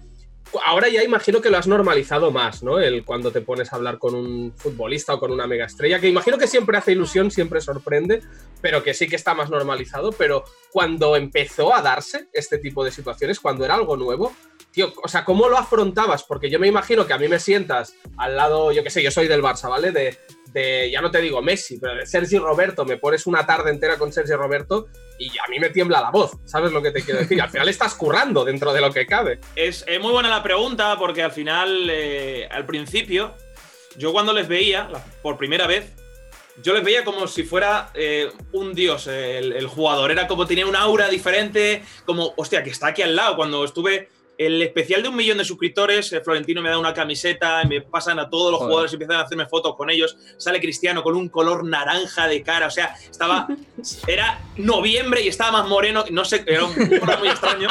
ahora ya imagino que lo has normalizado más, ¿no? El cuando te pones a hablar con un futbolista o con una mega estrella, que imagino que siempre hace ilusión, siempre sorprende, pero que sí que está más normalizado. Pero cuando empezó a darse este tipo de situaciones, cuando era algo nuevo, tío, o sea, ¿cómo lo afrontabas? Porque yo me imagino que a mí me sientas al lado, yo qué sé, yo soy del Barça, ¿vale? De, de, ya no te digo Messi, pero de Sergi Roberto, me pones una tarde entera con Sergi Roberto y a mí me tiembla la voz, ¿sabes lo que te quiero decir? Al final estás currando dentro de lo que cabe. Es, muy buena la pregunta porque al final, eh, al principio, yo cuando les veía por primera vez, yo les veía como si fuera eh, un dios el, el jugador. Era como tenía un aura diferente, como, hostia, que está aquí al lado. Cuando estuve el especial de un millón de suscriptores, eh, Florentino me da una camiseta, me pasan a todos los Joder. jugadores y empiezan a hacerme fotos con ellos. Sale Cristiano con un color naranja de cara, o sea, estaba. Era noviembre y estaba más moreno, no sé, era un color muy extraño.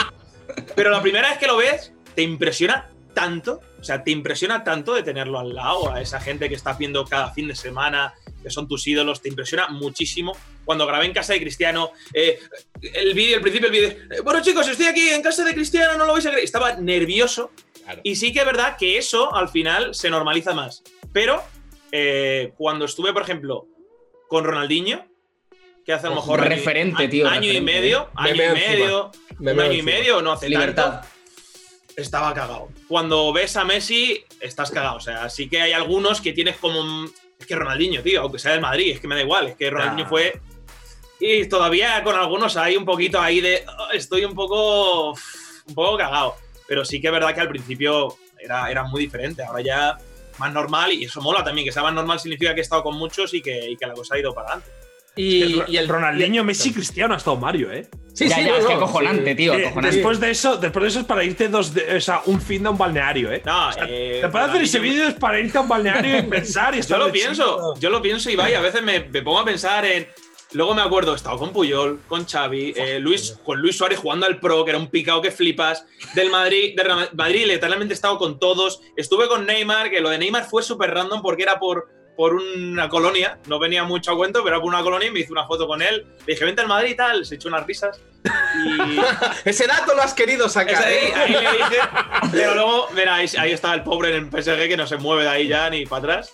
Pero la primera vez que lo ves, te impresiona tanto, o sea, te impresiona tanto de tenerlo al lado, a esa gente que estás viendo cada fin de semana, que son tus ídolos, te impresiona muchísimo cuando grabé en casa de Cristiano, eh, el vídeo, al principio el vídeo, eh, bueno chicos, estoy aquí en casa de Cristiano, no lo vais a creer. Estaba nervioso y sí que es verdad que eso al final se normaliza más. Pero eh, cuando estuve, por ejemplo, con Ronaldinho, que hace a lo mejor año- Referente, a- tío, año y medio, año Me y medio, un año y medio, no hace Libertad. tanto estaba cagado. Cuando ves a Messi, estás cagado. O sea, sí que hay algunos que tienes como. Que Ronaldinho, tío, aunque sea del Madrid, es que me da igual. Es que Ronaldinho fue. Y todavía con algunos hay un poquito ahí de. "Oh, estoy un poco. Un poco cagado. Pero sí que es verdad que al principio era, era muy diferente. Ahora ya más normal y eso mola también. Que sea más normal significa que he estado con muchos y que, y que la cosa ha ido para adelante. Y, el, el Ronaldinho, Messi, Cristiano ha estado Mario, ¿eh? Sí, ya, sí, ya, no, es que acojonante, sí. tío, Eh, acojonante. después de eso, después de eso es para irte dos, de- o sea, un fin de un balneario, ¿eh? No, O sea, eh, te puedes hacer ese vídeo es para irte a un balneario y pensar y Yo lo pienso, yo lo pienso y vaya, a veces me, me pongo a pensar en. Luego me acuerdo, he estado con Puyol, con Xavi, eh, Luis, con Luis Suárez jugando al Pro, que era un picado que flipas. Del Madrid, de Real Madrid, literalmente he estado con todos. Estuve con Neymar, que lo de Neymar fue súper random porque era por, por una colonia, no venía mucho a cuento, pero por una colonia y me hice una foto con él. Le dije, vente al Madrid y tal, se echó unas risas. Y. Ese dato lo has querido sacar. Ahí, ¿eh? ahí le dije, pero luego, mira, ahí, ahí está el pobre en el PSG que no se mueve de ahí ya ni para atrás.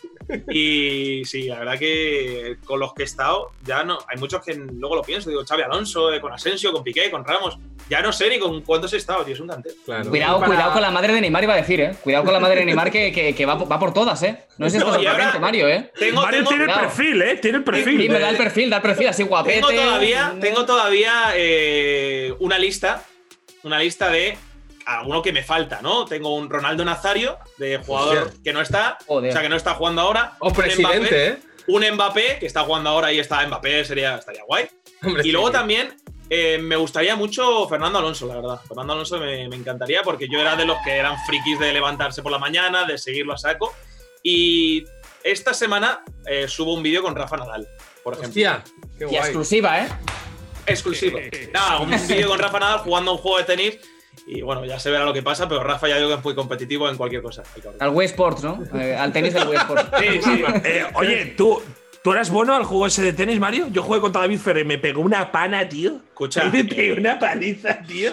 Y sí, la verdad que con los que he estado, ya no. Hay muchos que luego lo pienso, digo, Xavi Alonso, eh, con Asensio, con Piqué, con Ramos. Ya no sé ni con cuántos he estado, tío, es un cantero. Claro. Cuidado, Para- cuidado con la madre de Neymar, iba a decir, ¿eh? Cuidado con la madre de Neymar que, que, que va, va por todas, ¿eh? No si estás No, Mario, ¿eh? Tengo, Mario tengo- tiene el cuidado. perfil, ¿eh? Tiene el perfil. Sí, me da el perfil, da el perfil así guapete. tengo todavía, tengo todavía eh, una lista, una lista de alguno que me falta, ¿no? Tengo un Ronaldo Nazario, de jugador Hostia. que no está, Joder. o sea, que no está jugando ahora. O Un presidente, Mbappé, ¿eh? un Mbappé que está jugando ahora y está Mbappé, sería, estaría guay. Hombre, Y luego sí. también eh, me gustaría mucho Fernando Alonso, la verdad. Fernando Alonso me, me encantaría porque yo era de los que eran frikis de levantarse por la mañana, de seguirlo a saco. Y esta semana eh, subo un vídeo con Rafa Nadal, por ejemplo. Hostia, qué Y guay. exclusiva, ¿eh? Exclusivo. Nada, un vídeo con Rafa Nadal jugando un juego de tenis. Y bueno, ya se verá lo que pasa, pero Rafa ya digo que es muy competitivo en cualquier cosa. Al Wii Sports, ¿no? Eh, al tenis del Wii Sports. Sí, sí. Eh, oye, ¿tú, ¿tú eras bueno al juego ese de tenis, Mario? Yo jugué contra David Ferrer y me pegó una pana, tío. Escucha, Me pegó una paliza, tío.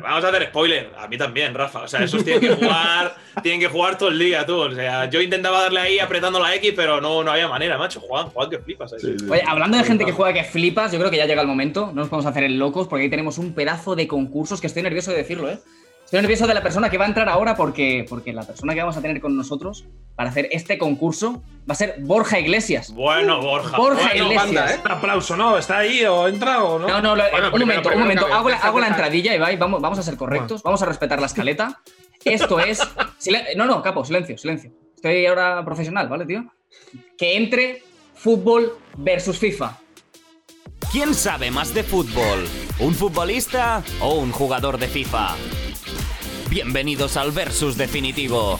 Vamos a hacer spoiler. A mí también, Rafa. O sea, esos tienen que jugar, tienen que jugar todo el día, tú. O sea, yo intentaba darle ahí apretando la X, pero no, no había manera, macho. Juan, Juan, que flipas ahí. Oye, hablando de gente que juega que flipas, yo creo que ya llega el momento. No nos podemos hacer el locos porque ahí tenemos un pedazo de concursos que estoy nervioso de decirlo, ¿eh? Estoy nervioso de la persona que va a entrar ahora porque, porque la persona que vamos a tener con nosotros para hacer este concurso va a ser Borja Iglesias. Bueno, Borja. Borja bueno, Iglesias. banda, ¿eh? Un aplauso, ¿no? ¿Está ahí o entra o no? No, no, lo- Bueno, un primero, momento, un momento. Hago la, hago la entradilla, Ibai. Vamos, vamos a ser correctos. Vamos a respetar la escaleta. Esto es. No, no, capo, silencio, silencio. Estoy ahora profesional, ¿vale, tío? Que entre fútbol versus FIFA. ¿Quién sabe más de fútbol? ¿Un futbolista o un jugador de FIFA? Bienvenidos al Versus Definitivo.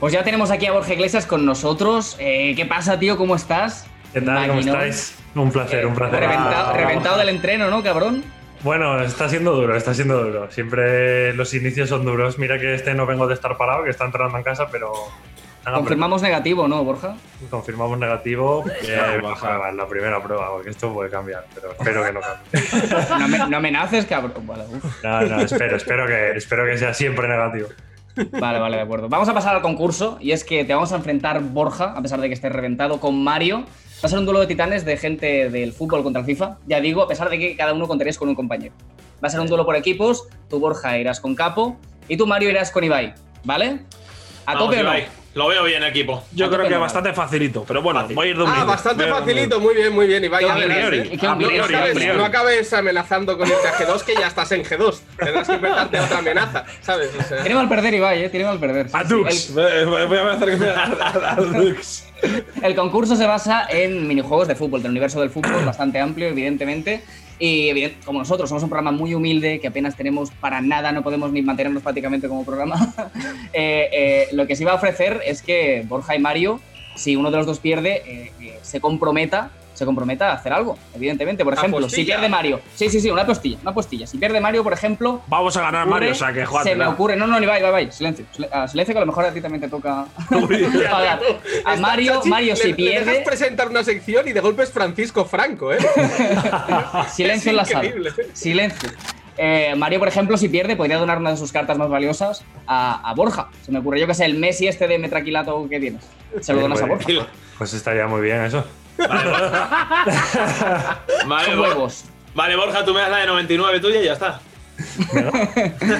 Pues ya tenemos aquí a Borja Iglesias con nosotros. Eh, ¿Qué pasa, tío? ¿Cómo estás? ¿Qué tal? ¿Cómo estáis? Un placer, un placer. Reventado, Ah, reventado del entreno, ¿no, cabrón? Bueno, está siendo duro, está siendo duro. Siempre los inicios son duros. Mira que este no vengo de estar parado, que está entrenando en casa, pero. Confirmamos negativo, ¿no, Borja? confirmamos negativo. Eh, baja la primera prueba, porque esto puede cambiar, pero espero que no cambie. No, me- no amenaces, cabrón. Vale. No, no, espero, espero que, espero que sea siempre negativo. vale, vale, de acuerdo. Vamos a pasar al concurso y es que te vamos a enfrentar Borja, a pesar de que estés reventado, con Mario. Va a ser un duelo de titanes de gente del fútbol contra el FIFA. Ya digo, a pesar de que cada uno contaréis con un compañero. Va a ser un duelo por equipos. Tú, Borja, irás con Capo y tú, Mario, irás con Ibai. ¿Vale? ¿A Vamos, tope o no? Ibai. Lo veo bien, equipo. Yo creo que bastante facilito, pero bueno, voy a ir de Ah, humilde. bastante de facilito, muy bien, muy bien. Y vaya, no, acabes amenazando con irte a G2, que ya estás en G2. Tendrás que inventarte otra amenaza, ¿sabes? O sea, Tiene mal perder, Ibai, ¿eh? Tiene mal perder. Sí, A sí. Dux. Voy voy a hacer que me a, a- a Dux. El, el concurso se basa en minijuegos de fútbol, del universo del fútbol, bastante amplio, evidentemente. Y evident- como nosotros somos un programa muy humilde, que apenas tenemos para nada, no podemos ni mantenernos prácticamente como programa, eh, eh, lo que se iba a ofrecer es que Borja y Mario si uno de los dos pierde, eh, se comprometa se comprometa a hacer algo, evidentemente. Por ejemplo, si pierde Mario. Sí, sí, sí, una postilla, una postilla. Si pierde Mario, por ejemplo. Vamos a ganar ocurre- Mario, o sea que Se me ocurre. No, no, ni va, va, va. Silencio. Silen- ah, silencio, que a lo mejor a ti también te toca pagar. A Está- Mario, Chachi, Mario, le- si le dejas pierde. presentar una sección y de golpe es Francisco Franco, ¿eh? Silencio en la sala. Silencio. Eh, Mario, por ejemplo, si pierde, podría donar una de sus cartas más valiosas a, a Borja. Se me ocurre, yo que sé, el Messi este de Metraquilato que tienes. Se lo donas a Borja. Pues estaría muy bien eso. Vale, Son Bor- huevos. Vale, Borja, tú me das la de 99 tuya y ya está.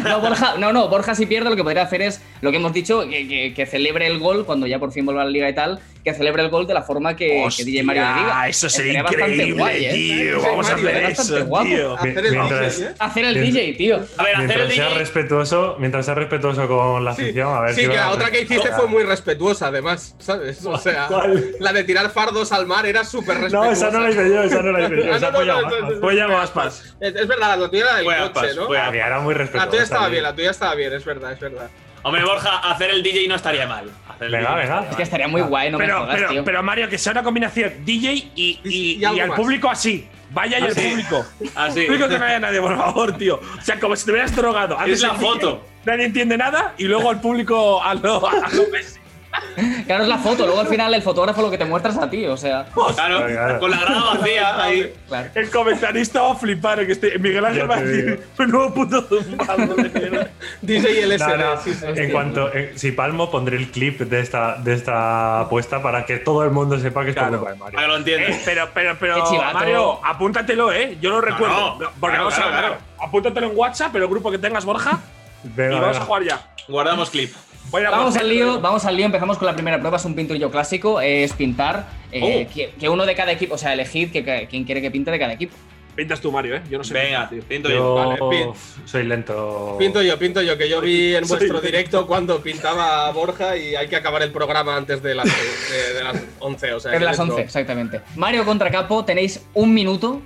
No, Borja, no, no, Borja si pierde lo que podría hacer es lo que hemos dicho, que, que- que celebre el gol cuando ya por fin vuelva a la liga y tal, que celebre el gol de la forma que, que DJ Mario le diga. eso sería increíble, guay, ¿eh? tío. Vamos a hacer eso, guapo. tío. Hacer el Mientras- DJ, ¿eh? Hacer el DJ, tío. A ver, hacer el Mientras sea DJ. respetuoso, mientras sea respetuoso con la afición, a ver Sí, si que la otra que hiciste fue muy respetuosa, además, ¿sabes? O sea, ¿Cuál? la de tirar fardos al mar era súper respetuosa. No, esa no la hice yo, esa no la hice yo. Ah, Esa no, no, apoya no, más. no, no, no. Ya no aspas. Es, verdad, la tuya era del coche, ¿no? mía era muy respetuosa. La tuya estaba sí. bien, la tuya estaba bien, es verdad, es verdad. Hombre, Borja, hacer el DJ no estaría mal. Hacer el Venga, DJ venga. Es que estaría muy guay, no me pero, jodas, pero, tío. pero Mario, que sea una combinación DJ y, y, Y y algo al más. público así. Vaya y el público. Así. El público que no haya nadie, por favor, tío. O sea, como si te hubieras drogado. Haces la DJ, foto. Nadie entiende nada y luego al público a lo, a lo Messi. Claro, es la foto, luego al final el fotógrafo lo que te muestras a ti, o sea. Claro, Claro. con la grada vacía ahí. Claro. El comentarista va a flipar. que este, Miguel Ángel va a decir: digo. Menudo puto zumbado de mierda". DJ LSD, No, no, sí, sí, En cuanto, en- si palmo, pondré el clip de esta, de esta apuesta para que todo el mundo sepa que es por Claro. de Mario. Para que lo entiendas. Eh, pero, pero, pero. Mario, apúntatelo, ¿eh? Yo lo recuerdo. no. porque Claro, vamos a claro, ganar. claro. Apúntatelo en WhatsApp, pero el grupo que tengas, Borja. Venga, y vamos venga. a jugar ya. Guardamos clip. Vamos por- al lío, vamos al lío, empezamos con la primera prueba, es un pinturillo clásico, es pintar, eh, Oh. que, que uno de cada equipo, o sea, elegid que, que- quién quiere que pinte de cada equipo. Pintas tú, Mario, ¿eh? Yo no sé. Venga, pintar, tío. pinto yo. Yo Vale, pin. soy lento. Pinto yo, pinto yo, que yo vi en Soy- vuestro directo cuando pintaba Borja y hay que acabar el programa antes de las, de, de las 11. O sea, de las dentro- 11, exactamente. Mario contra Capo, tenéis un minuto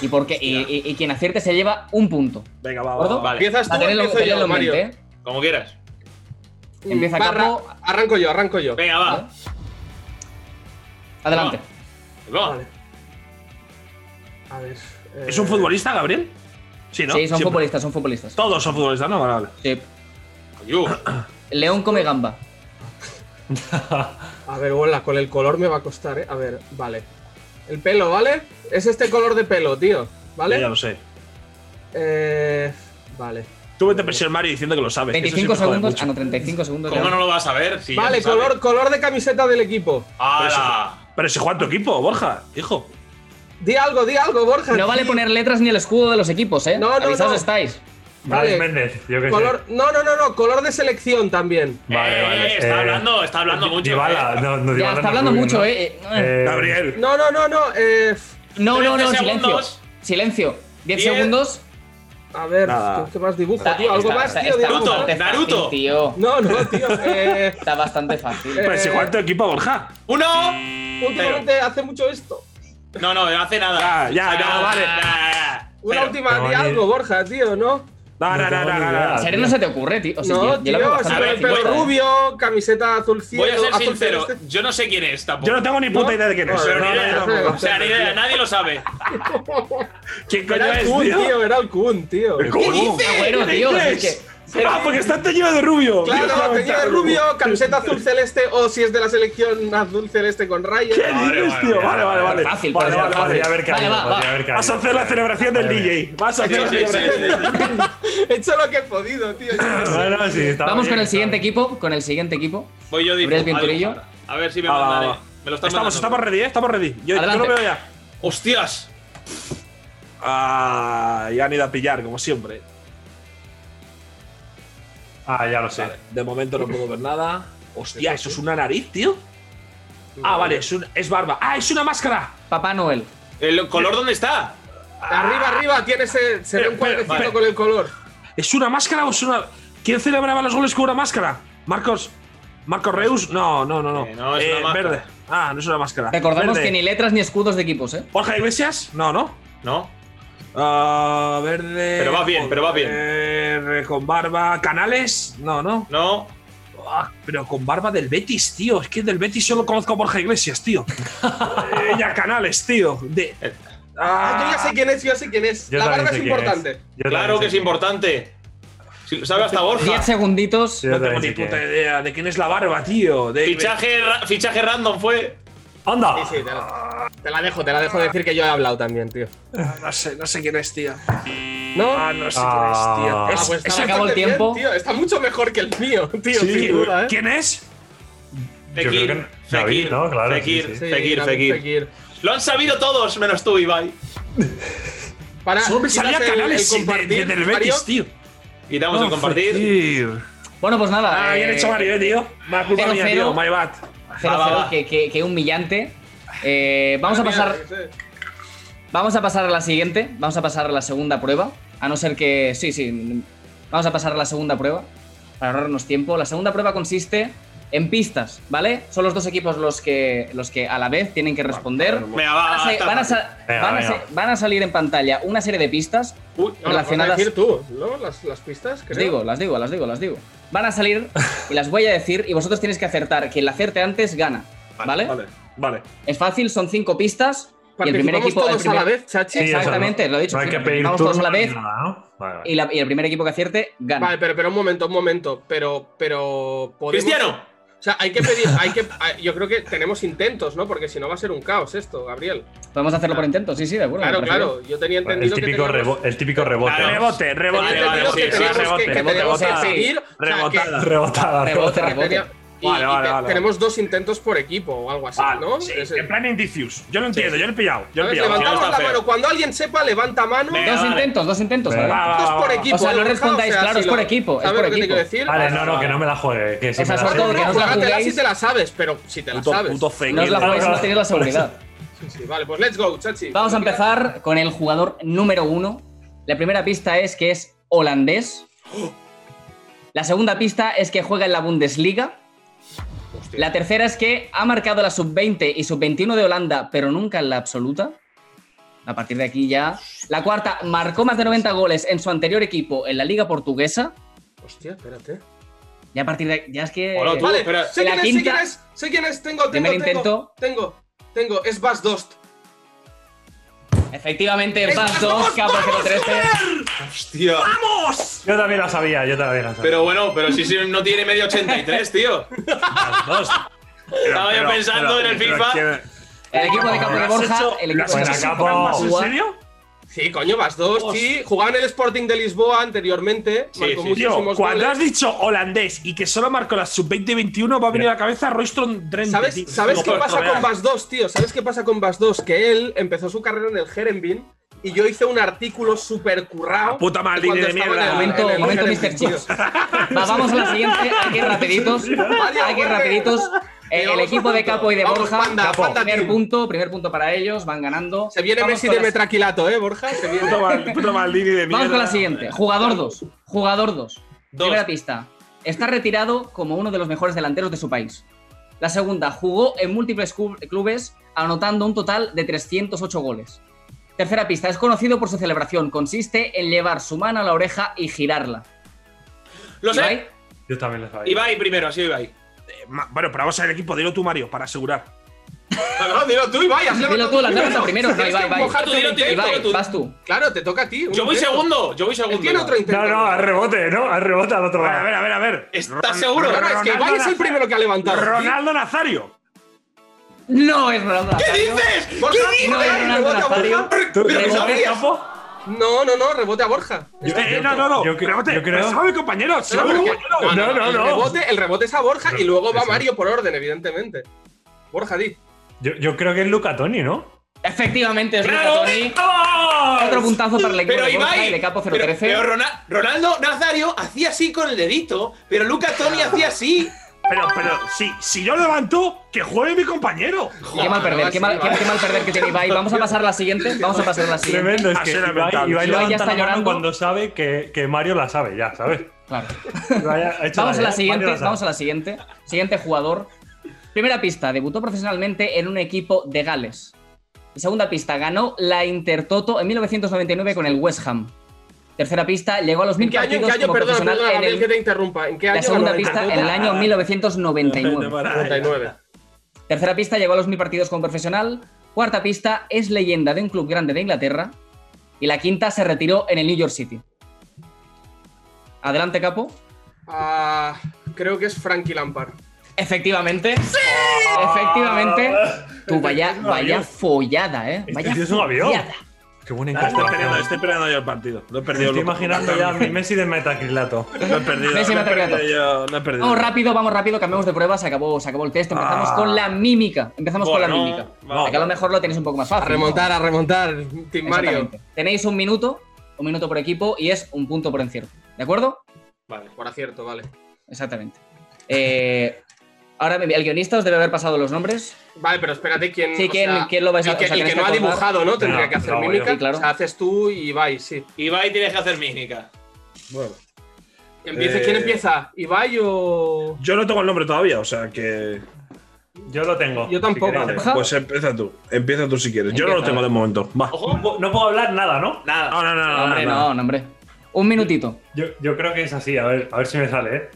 y, porque, y, y- y quien acierte se lleva un punto. Venga, va, va, ¿Gordo? va. Vale. ¿Empiezas tú empiezo yo, Mario? mente, ¿eh? Como quieras. Empieza Va, Capo. arra- Arranco yo, arranco yo. Venga, va. ¿vale? Adelante. Vamos. Vale. A ver. eh, ¿Es un futbolista, Gabriel? Sí, ¿no? Sí, son Siempre. futbolistas, son futbolistas. Todos son futbolistas, ¿no? Vale, vale. Sí. León come gamba. A ver, hola, con el color me va a costar, ¿eh? A ver, vale. El pelo, ¿vale? Es este color de pelo, tío. ¿Vale? Ya lo sé. Eh, vale. Tú vete presión, Mario, diciendo que lo sabes. que eso 25 siempre jode segundos. mucho. Ah, no, 35 segundos. ¿Cómo no lo vas a ver? Si vale, se sabe. color, color de camiseta del equipo. ¡Hala! Pero si juega tu equipo, Borja, hijo. Di algo, di algo, Borja. No vale poner letras ni el escudo de los equipos, ¿eh? No, no, Avisados no. estáis. Vale. Méndez, yo que Color, no, no, no, no, color de selección también. sé. Vale, Eh, vale. Está eh, hablando, está hablando mucho. Dybala, eh. no, no, Ya, está no hablando Rubio, mucho, ¿no? ¿eh? Eh, Eh, Gabriel. No, no, no, no. Eh, No, no, no, 13 silencio. segundos. Silencio. 10 Diez. segundos. A ver, Nada. ¿qué, más dibujo, Está- tío? ¿Algo está- más, está- tío? está algo Naruto, Naruto. tío. No, no, tío. Eh, Está bastante fácil. Pero si Eh, juega en tu equipo, Borja. ¡Uno! últimamente hace mucho esto. No, no, no hace nada. Ya, ya, ya, vale. Una última, di algo, Borja, tío, ¿no? No, no, no, tengo no, ni no, idea. no. ¿En serio no se te ocurre, tío? O sea, no, tío, pelo rubio, camiseta azul cielo. Voy a ser azul sincero, celeste. yo no sé quién es tampoco. Yo no tengo ni puta ¿No? idea de quién es. O sea, ni idea, nadie lo sabe. ¿Quién coño Era el es, Kun, tío? tío, era el Kun, tío. Agüero, ¿Qué tío, dices? es que- Ah, porque está teñido de rubio. Claro, teñido de rubio, camiseta azul celeste o si es de la selección azul celeste con rayas. ¿Qué dices, tío? Vale, vale, vale. Fácil, Vale, vale, vale. Podría haber Vale, caído, va, va. podría haber caído. Vas a hacer la celebración del. DJ. Vas a hacer Sí, la sí, sí, celebración. He hecho lo que he podido, tío. No, no, sí, Vamos bien, con el siguiente bien. equipo. Con el siguiente equipo. Voy yo dibujo- a ver si me va. eh. Me lo están Estamos, mandando. estamos ready, ¿eh? Estamos ready. Yo, yo lo veo ya. ¡Hostias! Ah, ya han ido a pillar, como siempre. Ah, ya lo sé. Vale, de momento no puedo ver nada. Hostia, ¿eso es una nariz, tío? Ah, vale, es, un- es barba. ¡Ah, es una máscara! Papá Noel. ¿El color dónde está? Arriba, arriba, tiene ese. Se ve un Espera, cuadrecito vale. con el color. ¿Es una máscara o es una.? ¿Quién celebraba los goles con una máscara? ¿Marcos. ¿Marcos Reus? No, no, no, no. Eh, no, es una máscara. Verde. Ah, no es una máscara. Recordamos Verde. que ni letras ni escudos de equipos, ¿eh? ¿Borja Iglesias? No, no. ¿No? Ah, verde. Pero va bien, pero va bien. Con barba. ¿Canales? No, no. No. Ah, pero con barba del Betis, tío. Es que del Betis solo conozco a Borja Iglesias, tío. Eh, ya Canales, tío. De, Ah, yo ya sé quién es, yo ya sé quién es. Yo la barba es importante. Claro que es importante. Si lo sabe hasta Borja. 10 segunditos. Yo no tengo ni puta idea de quién es la barba, tío. De, Fichaje, ra- fichaje random fue. ¡Anda! Sí, sí, te la, te la dejo, te la dejo decir que yo he hablado también, tío. Ah, No sé, no sé quién es, tío. ¿No? Ah, no sé Ah. quién es, tío. Ah, Es- pues es está el- acabó el tiempo. bien, tío. Está mucho mejor que el mío, tío, Sí, sin duda, ¿eh? ¿Quién es? Yo creo Fekir, que David, Fekir, ¿no? Claro, Fekir, sí. Sí, Fekir, Fekir. Fekir. Lo han sabido todos, menos tú, Ibai. Para, Solo me salía el- Canales el de- de- compartir, del Mario. Betis, tío. Quitamos el compartir. Fekir. Bueno, pues nada. Ah, bien eh, hecho Mario, eh, tío. Más culpa mía, tío. My bad. 0-0, Va, va, va. que, que, que humillante. Eh, vamos a pasar. Vamos a pasar a la siguiente. Vamos a pasar a la segunda prueba. A no ser que. Sí, sí. Vamos a pasar a la segunda prueba. Para ahorrarnos tiempo. La segunda prueba consiste en pistas, ¿vale? Son los dos equipos los que, los que a la vez tienen que responder. Van a, salir en pantalla una serie de pistas Uy, no, las vas a decir tú, ¿no? Las, las pistas, creo. Las digo, las digo, las digo, las digo. Van a salir y las voy a decir y vosotros tenéis que acertar. Quien la acerte antes gana, ¿vale? Vale, vale. Es fácil, son cinco pistas. Y el primer equipo. el todos primer- a la vez, Chachi. Sí, Exactamente, no. lo he dicho. No hay que pedir Vamos todos a la vez nada, ¿no? Vale, vale. y, la- y el primer equipo que acierte gana. Vale, pero, pero un momento, un momento. Pero, pero. podemos- Cristiano. O sea, hay que pedir. Hay que, hay- yo creo que tenemos intentos, ¿no? Porque si no va a ser un caos esto, Gabriel. Podemos hacerlo por intento, sí, sí, de acuerdo. Claro, claro. Yo tenía El entendido que típico, teníamos- rebo- el típico rebote. Claro. Rebote, rebote. Que rebote, que- que rebote, que sea, Rebotada. que- Rebotada, Rebote, rebote. rebote. Tenía- y- Vale, y vale, vale. tenemos dos intentos por equipo o algo así, Vale, ¿no? sí, Ese- en plan Indicius. Yo lo entiendo, yo lo he pillado. Yo lo he pillado. Levantamos la feo. mano. Cuando alguien sepa, levanta mano. Venga, Dos vale. intentos, dos intentos. Venga. ¿vale? Va, Dos por equipo. O sea, no ¿eh, Borja? respondáis, claro, si es por lo- equipo, es ¿Sabes por lo que te equipo. quiero decir? Vale, no, no, que no me la juegue. Que si O sea, me la sobre todo que no la juguéis. si te la sabes, pero si te la sabes. puto. No os la jugáis, no tenéis la seguridad. Sí, vale, pues let's go, Chachi. Vamos a empezar con el jugador número uno. La primera pista es que es holandés. La segunda pista es que juega en la Bundesliga. La tercera es que ha marcado la sub-20 y sub-21 de Holanda, pero nunca en la absoluta. A partir de aquí ya. La cuarta, marcó más de 90 goles en su anterior equipo en la Liga Portuguesa. Hostia, espérate. Y a partir de aquí, ya es que. Hola, tú. Vale, sé La quién es, sé quién es, sé quién es, tengo, tengo, Primer tengo, intento. tengo, tengo, es Bas Dost. Efectivamente, ¡Es Bas Bas 2, Dost! Capo ¡Vamos, 013. joder! Hostia. ¡Vamos! Yo también la sabía, yo también la sabía. Pero bueno, pero si si no tiene medio 83, tío. Dos. Estaba yo pensando en el FIFA. El equipo de Capo de ¿Lo Borja, hecho- el lo equipo de capo. ¿En serio? Sí, coño, Bas Dost, sí. Jugaba en el Sporting de Lisboa anteriormente. Sí, marcó sí, muchísimos Tío, cuando goles. has dicho holandés y que solo marcó la sub-20-21, va a venir a la cabeza Royston Drenthe. ¿Sabes, tío. ¿sabes No qué pasa con. Bas 2, tío? ¿Sabes qué pasa con Bas 2? Que él empezó su carrera en el Herenveen y yo hice un artículo súper currado. Puta Maldini de mierda. Momento, momento, Mr. Chips. Va, vamos a la siguiente, hay que ir rapiditos. Hay que ir rapiditos. Eh, Vamos el equipo de. Capo y de Vamos, Borja. panda, Capo, panda primer team. punto, primer punto para ellos, van ganando. Se viene Vamos Messi de la- Metraquilato, ¿eh, Borja? Se viene. Puto Mal- puto Maldini de mierda. Vamos con la siguiente. Jugador 2. Jugador 2. Primera pista. Está retirado como uno de los mejores delanteros de su país. La segunda, jugó en múltiples clubes, anotando un total de 308 goles. Tercera pista, es conocido por su celebración. Consiste en llevar su mano a la oreja y girarla. Lo sé. Ibai, Yo también la sabía. Ibai primero, así Ibai. Bueno, pero vamos a ver el equipo. Dilo tú, Mario, para asegurar. No, no, dilo tú, Ibai. Dilo tú, la has primero. No, Ibai, Ibai. Tú, dilo, intento. Ibai, tú. vas tú. Claro, te toca a ti. Yo voy intento. segundo, yo voy Él segundo. tiene otro intento. No, no, al rebote, ¿no? Al rebote al otro A ver, a lado. ver, a ver. A ver. ¿Estás seguro? Claro, es que Ibai es el primero que ha levantado. Ronaldo Nazario. No es Ronaldo ¿Qué Nazario. dices? Borja, No es Ronaldo Nazario. ¿Tú- Pero tú sabías. capo? No, no, no, rebote a Borja. Yo- Eh, no, no, no. yo Rebote. yo creo- Sabe, compañero. Sí, No, sabe, porque- compañero. No, no, el, no. Rebote, el rebote es a Borja y luego va. Mario por orden, evidentemente. Borja, di. Yo, yo creo que es Luca Toni, ¿no? Efectivamente, es Luca ¡Claro! Toni. Otro puntazo para el equipo Pero de Borja Ibai, y de Capo pero, 013. pero Rona- Ronaldo Nazario hacía así con el dedito, pero Luca Toni hacía así. Pero, pero, si, si yo levanto, que juegue mi compañero. Qué mal perder, qué mal, qué- qué mal perder que tiene Ibai. Vamos a pasar a la siguiente. Vamos a pasar a la siguiente. Tremendo, es que Ibai. Ibai Ibai ya está llorando. cuando sabe que, que Mario la sabe ya, ¿sabes? Claro. Vamos a la siguiente, vamos a la siguiente. Siguiente jugador. Primera pista, debutó profesionalmente en un equipo de Gales. Y segunda pista, ganó la Intertoto en 1999 con el West Ham. Tercera pista, llegó a los ¿En mil partidos qué año? como Perdona, profesional perdona, en el- que te interrumpa. ¿En qué año? La segunda pista en el año 1999. 99. Tercera pista, llegó a los mil partidos como profesional. Cuarta pista, es leyenda de un club grande de Inglaterra. Y la quinta, se retiró en el New York City. Adelante, Capo. Ah, creo que es Frankie Lampard. Efectivamente. Efectivamente. Tú, vaya, vaya follada, ¿eh? Vaya tío es un avión. Qué buena Estoy perdiendo, estoy perdiendo yo el partido. Lo he Me perdido. estoy loco. imaginando ya mi Messi de metacrilato. Lo he perdido. Messi lo he metacrilato. perdido yo, lo he perdido. Vamos rápido, vamos rápido, cambiamos de prueba, se acabó, se acabó el test, empezamos Ah. con la mímica. Empezamos con la mímica. vamos. A lo mejor lo tenéis un poco más fácil. A remontar, a remontar. Team Mario. Tenéis un minuto, un minuto por equipo y es un punto por encierro. ¿De acuerdo? Vale, por acierto, vale. Exactamente. Eh, ahora el guionista os debe haber pasado los nombres. Vale, pero espérate, ¿quién, Sí, ¿quién- sea, quién lo vais a- el que, o sea, el que no ha dibujado, ¿no? Tendría No, que hacer yo. mímica. Sí, claro. O sea, haces tú y Ibai, sí. Ibai tienes que hacer mímica. Bueno. Empieza, Eh, ¿Quién empieza? ¿Ibai o...? Yo no tengo el nombre todavía, o sea que. Yo lo tengo. Yo tampoco. si. Pues empieza tú. Empieza tú si quieres. Yo no lo tengo de momento. Va. Ojo. No, puedo- no hablar nada, ¿no? Nada. No, no, no, no. hombre, no, no, no, hombre. Un minutito. Yo, yo creo que es así, a ver, a ver si me sale, ¿eh?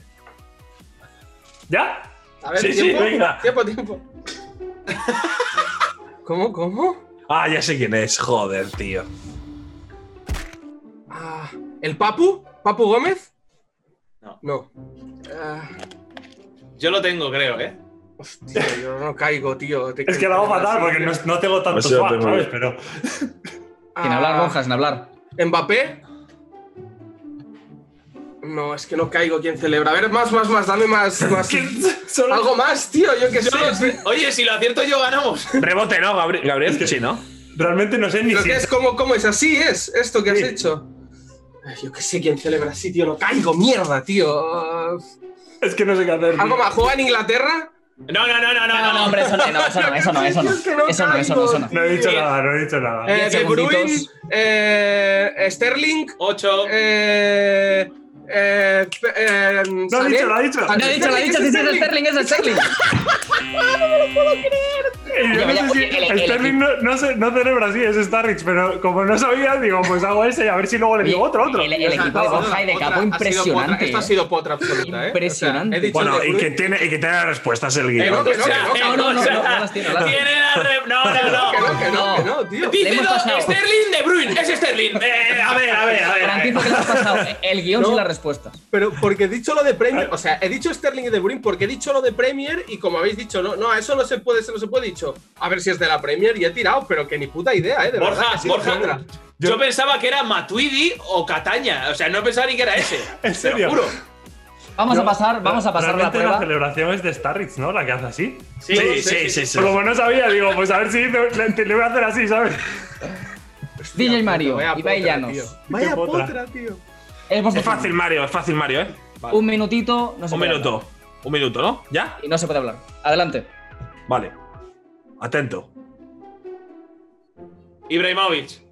¿Ya? A ver, Sí, sí, tiempo, venga. tiempo, tiempo. ¿Cómo, cómo? Ah, ya sé quién es. Joder, tío. Ah, ¿El Papu? ¿Papu Gómez? No. No. Ah, Yo lo tengo, creo, ¿eh? hostia, yo no caigo, tío. Te- Es que lo hago fatal porque no, no tengo tantos tengo- ¿sabes? Pero. Sin hablar, Ah, Borja, sin hablar. ¿Mbappé? No, es que no caigo quién celebra. A ver, más, más, más, dame más. más. Algo más, tío, yo qué sé. Oye, si lo acierto yo, ganamos. Rebote, ¿no, Gabriel? Gabriel? Sí, ¿no? Realmente no sé ni si. que es como, ¿cómo es? Así es, esto que has hecho. Ay, yo qué sé quién celebra así, tío. No caigo, mierda, tío. Es que no sé qué hacer. ¿Algo más? ¿Juega en Inglaterra? No, no, no, no, no. No, no, hombre, eso no, no, eso no, eso no, eso no. Es que no Eso no, eso no, eso no. No he dicho Sí. nada, no he dicho nada. Eh, de Bruyne, segunditos. eh, Sterling, 8. eh, eh, eh, No ha dicho, lo ha dicho. No ha dicho, lo ha dicho, sí, sí, es Sterling, es Sterling. Y yo Ya, no ya, sé si el- el Sterling no, no, no celebra así, es Starrich, pero como no sabía, digo, pues hago ese y a ver si luego le digo otro, otro. El, el equipo de Borja y de Capo, impresionante. Esto ha sido potra absoluta, ¿eh? Impresionante. O sea, Bueno, y que tiene, y que tiene las respuestas el guion. no, que no, no, que no, no, o no, sea, no las tiene, no las tiene. Tiene la re- No, no, que no, no. que no, que no, tío. Dice. Sterling de Bruin. Es Sterling. Eh, a ver, a ver, a ver. Garantizo que le has pasado el guion No. sin las respuestas. Pero porque he dicho lo de Premier, o sea, he dicho Sterling y De Bruyne porque he dicho lo de Premier y como habéis dicho, no, no, a eso no se puede, eso no se puede dicho. A ver si es de la Premier y he tirado, pero que ni puta idea, eh, de verdad. Borja, sido Borja. Yo, pensaba que era Matuidi o Cataña. O sea, no pensaba ni que era ese. ¿En Te serio? lo juro. Vamos a pasar, vamos a pasar la Realmente la prueba. celebración es de Starrich, ¿no? La que hace así. Sí, Sí, sí, sí. sí. Como no sabía, digo, pues a ver si le, le- le voy a hacer así, ¿sabes? DJ Mario, Vaya Ibai Llanos. tío. Vaya potra. potra, tío. Es fácil, Mario, es fácil, Mario, ¿eh? Un minutito, no se Un puede minuto. hablar. Un minuto, ¿no? ¿Ya? Y no se puede hablar. Adelante. Vale. Atento. Ibrahimovic.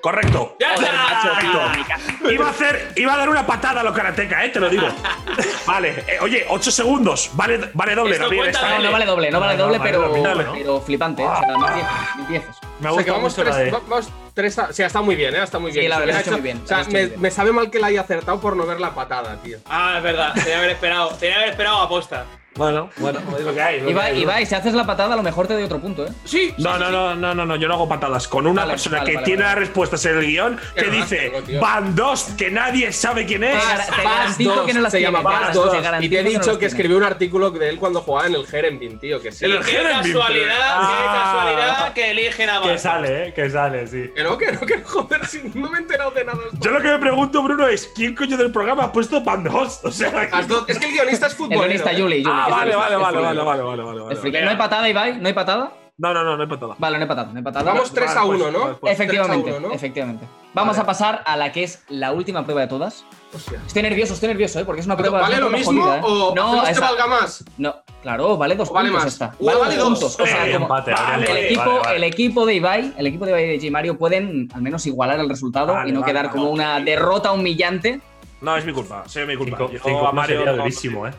Correcto. ¡Ya Joder, macho, está! Iba a hacer, iba a dar una patada a los karateca, eh, te lo digo. Vale, eh, oye, 8 segundos. Vale, vale doble, Esto Gabriel, cuenta esta, No, no vale doble, no vale No, no, doble, vale pero, ¿no? pero flipante, ¿eh? O sea, mil dieces. Me ha O sea, que vamos mucho tres, la de. va- vamos tres a- Sí, está muy bien, ¿eh? Está muy Sí, bien. la Se verdad que muy hecho- bien, O sea, la me, bien. me sabe mal que la haya acertado por no ver la patada, tío. Ah, es verdad. Tenía que haber esperado. Tenía que haber esperado aposta. Bueno, bueno, es lo que hay. que Ibai, hay. Ibai, si haces la patada, a lo mejor te doy otro punto, ¿eh? Sí. No, no, no, no, no, no, yo no hago patadas. Con una Vale, persona vale, que vale, tiene vale. las respuestas en el guion, que dice. Van dos, que nadie sabe quién es. Te garantizo dos, que no las se tiene. llama dos. te Y te he no dicho que tiene. escribió un artículo de él cuando jugaba en el Herenvin, tío, que sí. El Qué Herenvin, casualidad, qué Ah. casualidad que eligen a Que Barça. sale, ¿eh? Que sale, sí. Que no, que no, que no, joder, si no me he enterado de nada. Yo lo que me pregunto, Bruno, es ¿quién coño del programa ha puesto Van dos? O sea, Es que el guionista es El futbolero. guionista ¿eh? Juli, Juli. Ah, vale, vale, vale, vale, vale, vale, vale, vale. ¿No hay patada, Ibai? ¿No hay patada? No, no, no, no hay patada. Vale, no hay patada, no hay patada. Vamos 3 a Vale, pues, 1, ¿no? pues. Efectivamente, 3 a 1, ¿no? efectivamente. Vamos a pasar a la que es la última prueba de todas. Hostia. Estoy nervioso, estoy nervioso, ¿eh? Porque es una prueba. ¿Vale lo mismo jodida, ¿eh? o no, esa- valga más? no, claro, vale dos vale puntos más. esta. Vale dos. puntos. O sea, Habría como- empate, habría el, equipo, Vale, vale. el equipo de Ibai, el equipo de Ibai y de G Mario pueden al menos igualar el resultado Vale, y no vale, quedar como una derrota humillante. No, es mi culpa, sí, es mi culpa. Cinco, Yo cinco a Mario sería durísimo, ¿eh?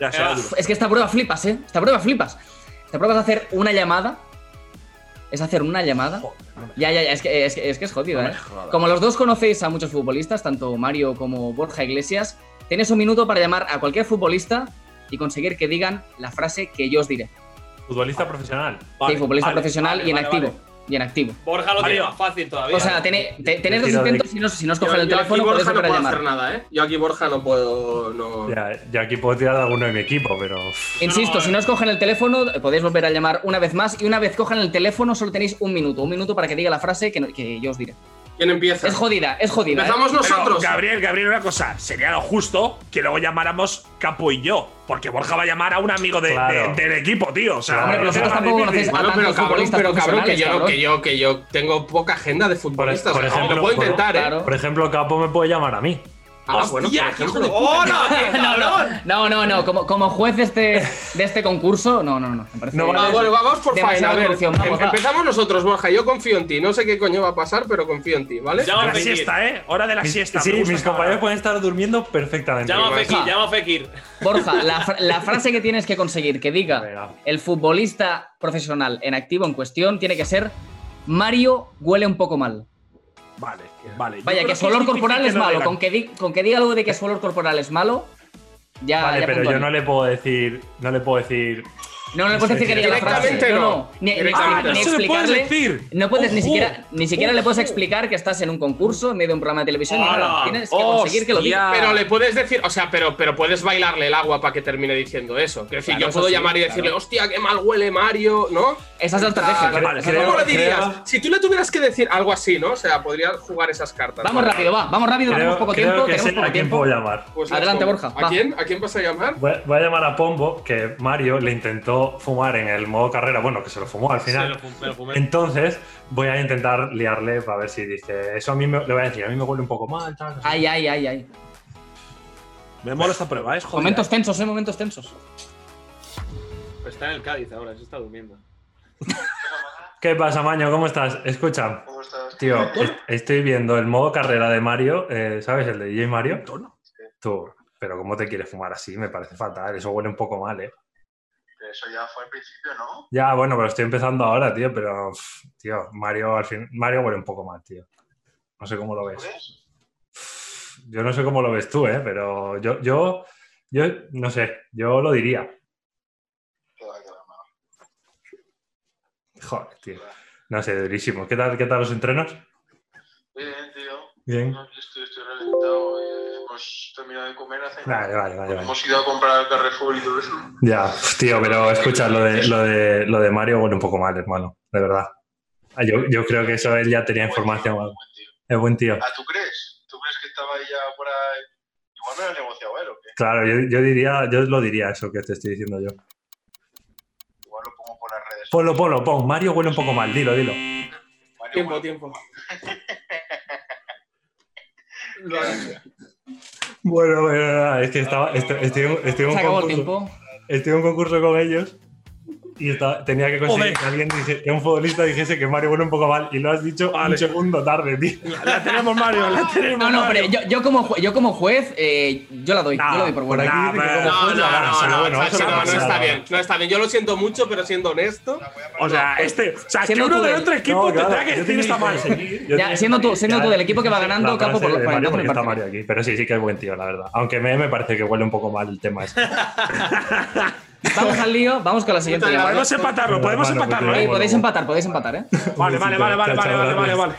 Ya duro. Es que esta prueba flipas, ¿eh? Esta prueba flipas. Esta prueba es hacer una llamada es hacer una llamada. Ya, ya, ya, es que es, que, es, que es jodido, ¿eh? Como los dos conocéis a muchos futbolistas, tanto Mario como Borja Iglesias, tienes un minuto para llamar a cualquier futbolista y conseguir que digan la frase que yo os diré. Futbolista profesional. sí, futbolista profesional y en activo. Y en activo. Borja lo tiene más fácil todavía. O sea, tenéis dos intentos si no, si no os cogen el yo teléfono, aquí Borja no puedo llamar. hacer nada, ¿eh? Yo aquí Borja no puedo. No... Ya, yo aquí puedo tirar de alguno de mi equipo, pero. Insisto, si no os cogen el teléfono, eh, podéis volver a llamar una vez más y una vez cojan el teléfono solo tenéis un minuto, un minuto para que diga la frase que, no- que yo os diré. ¿Quién empieza? Es jodida, es jodida. ¿eh? Empezamos nosotros. Pero, Gabriel, Gabriel, una cosa. Sería lo justo que luego llamáramos Capo y yo. Porque Borja va a llamar a un amigo de- Claro. de- del equipo, tío. O sea, Hombre, pero vosotros tampoco conocéis a Bueno, pero tantos cabrón, pero cabrón, que yo, no- profesionales, que yo, que yo tengo poca agenda de futbolistas. por o sea, ejemplo, lo puedo por- intentar, ¿eh? claro. Por ejemplo, Capo me puede llamar a mí. Ah, bueno, por ¡Hostia, ejemplo. hijo de ¡Hola! No, no, no, no, no, Como, como juez de este, de este concurso, no, no, no. Me parece No, Ah, bueno, vamos por faena. A ver, corrupción. Vamos, em- va. empezamos nosotros, Borja. Yo confío en ti. No sé qué coño va a pasar, pero confío en ti, ¿vale? Llama La Fekir. siesta, ¿eh? Hora de la siesta. sí, mis compañeros pueden estar durmiendo perfectamente. Llama a. Fekir, llama a Fekir. Borja, la, fra- la frase que tienes que conseguir que diga el futbolista profesional en activo en cuestión tiene que ser Mario huele un poco mal. Vale, vale. Vaya, que su olor corporal es malo. Con que, di- con que diga algo de que su olor corporal es malo, ya. Vale, ya pero yo no le puedo decir. No le puedo decir. No, no le puedes decir que diga la frase. Directamente no. Ni, ni expli- ni no. Se le puedes explicarle. decir. No puedes ni siquiera, ni siquiera le puedes explicar que estás en un concurso, en medio de un programa de televisión. Tienes que conseguir que lo diga. Pero le puedes decir, o sea, pero, pero puedes bailarle el agua para que termine diciendo eso. Quiero decir, Claro, yo puedo sí, llamar y claro. decirle, hostia, qué mal huele Mario, ¿no? Esa es la estrategia. Vale, claro. ¿Cómo creo- le dirías? creo- Si tú le tuvieras que decir algo así, ¿no? O sea, podrías jugar esas cartas. Vamos rápido, va. Vamos rápido, Creo, tenemos poco creo tiempo. que Tenemos sé poco a quién puedo llamar. Pues Adelante. Borja, ¿A quién? ¿A quién vas a llamar? Voy a llamar a Pombo, que Mario le intentó fumar en el modo carrera. Bueno, que se lo fumó al final. lo fum- me lo fumé. Entonces, voy a intentar liarle para ver si dice. Eso a mí me, le voy a decir, a mí me huele un poco mal, tal. no sé. Ay, ay, ay, ay. Me mola esta prueba, es jodida. Momentos tensos, eh, momentos tensos. Pues está en el Cádiz ahora, se está durmiendo. ¿Qué pasa, Maño? ¿Cómo estás? Escucha. Tío, es- estoy viendo el modo carrera de Mario, eh, ¿sabes? El de DJ Mario. Tú, pero ¿cómo te quieres fumar así? Me parece fatal. Eso huele un poco mal, ¿eh? Eso ya fue al principio, ¿no? Ya, bueno, pero estoy empezando ahora, tío, pero, tío, Mario al fin, Mario huele un poco mal, tío. No sé cómo lo ves. Yo no sé cómo lo ves tú, ¿eh? Pero yo, yo, yo, no sé, yo lo diría. Joder, tío. No sé, durísimo. ¿Qué tal, qué tal los entrenos? Bien, tío. Bien. Estoy, hemos terminado de comer hace. Vale, vale, vale. vale. Hemos ido a comprar al Carrefour y todo eso. Ya, tío, pero escucha, lo de, lo de, lo de Mario huele un poco mal, hermano, de verdad. Ah, Yo, yo creo que eso él ya tenía información. Buen tío. Es buen tío. Ah, ¿tú crees? ¿Tú crees que estaba ahí ya por ahí? Igual lo ha negociado él o qué? Claro, yo, yo diría, yo lo diría eso que te estoy diciendo yo. Igual lo pongo por las redes. Ponlo, ponlo, pon. Mario huele un poco mal, dilo, dilo. Mario, Tiempo, bueno, tiempo. Bueno, bueno, es que estaba, estoy, estoy estoy un Se acabó el concurso, tiempo. estoy en un concurso con ellos y estaba- tenía que conseguir Joder. que alguien dijese, que un futbolista dijese que Mario huele un poco mal y lo has dicho Vale. un segundo tarde, tío. La tenemos, Mario, la tenemos. No, no, Mario. pero yo, yo, como, jue- yo como juez, eh, yo la doy. Nah, yo la doy por buena. Nah, No, juez no, no, no, bueno, no, eso no, no no pasa está bien. No está bien. Yo lo siento mucho, pero siendo honesto. O sea, este. O sea, que uno del el- otro equipo No, claro, tendrá que decir está mal. siendo tú- siendo tú del equipo que va ganando, capo por- está Mario aquí. Pero sí, sí que es buen tío, la verdad. Aunque me, me parece que huele un poco mal el tema ese. Vamos al lío, vamos con la siguiente. Podemos empatarlo, podemos Bueno, empatarlo, podéis empatar, podéis empatar, ¿eh? Vale, vale, vale, vale, vale, vale, vale, vale.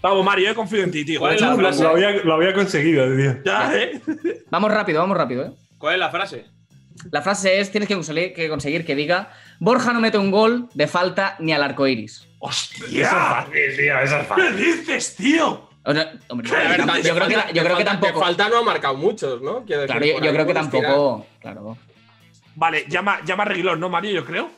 Vamos, Mario, yo confío en ti, tío. ¿Cuál es la Lo, frase? lo había, lo había conseguido, tío. Ya, ¿eh? Vamos rápido, vamos rápido, ¿eh? ¿Cuál es la frase? La frase es: tienes que conseguir, que conseguir que diga Borja no mete un gol de falta ni al arco iris. ¡Hostia! Eso es fácil, tío, eso es fácil. ¿Qué dices, tío? O sea, hombre, yo, creo que, yo creo que falta- tampoco. De falta no ha marcado muchos, ¿no? Quiero decir, Claro, yo, creo que puedes tirar. tampoco. Claro. Vale, llama, llama a Reguilón, ¿no, Mario? Yo creo.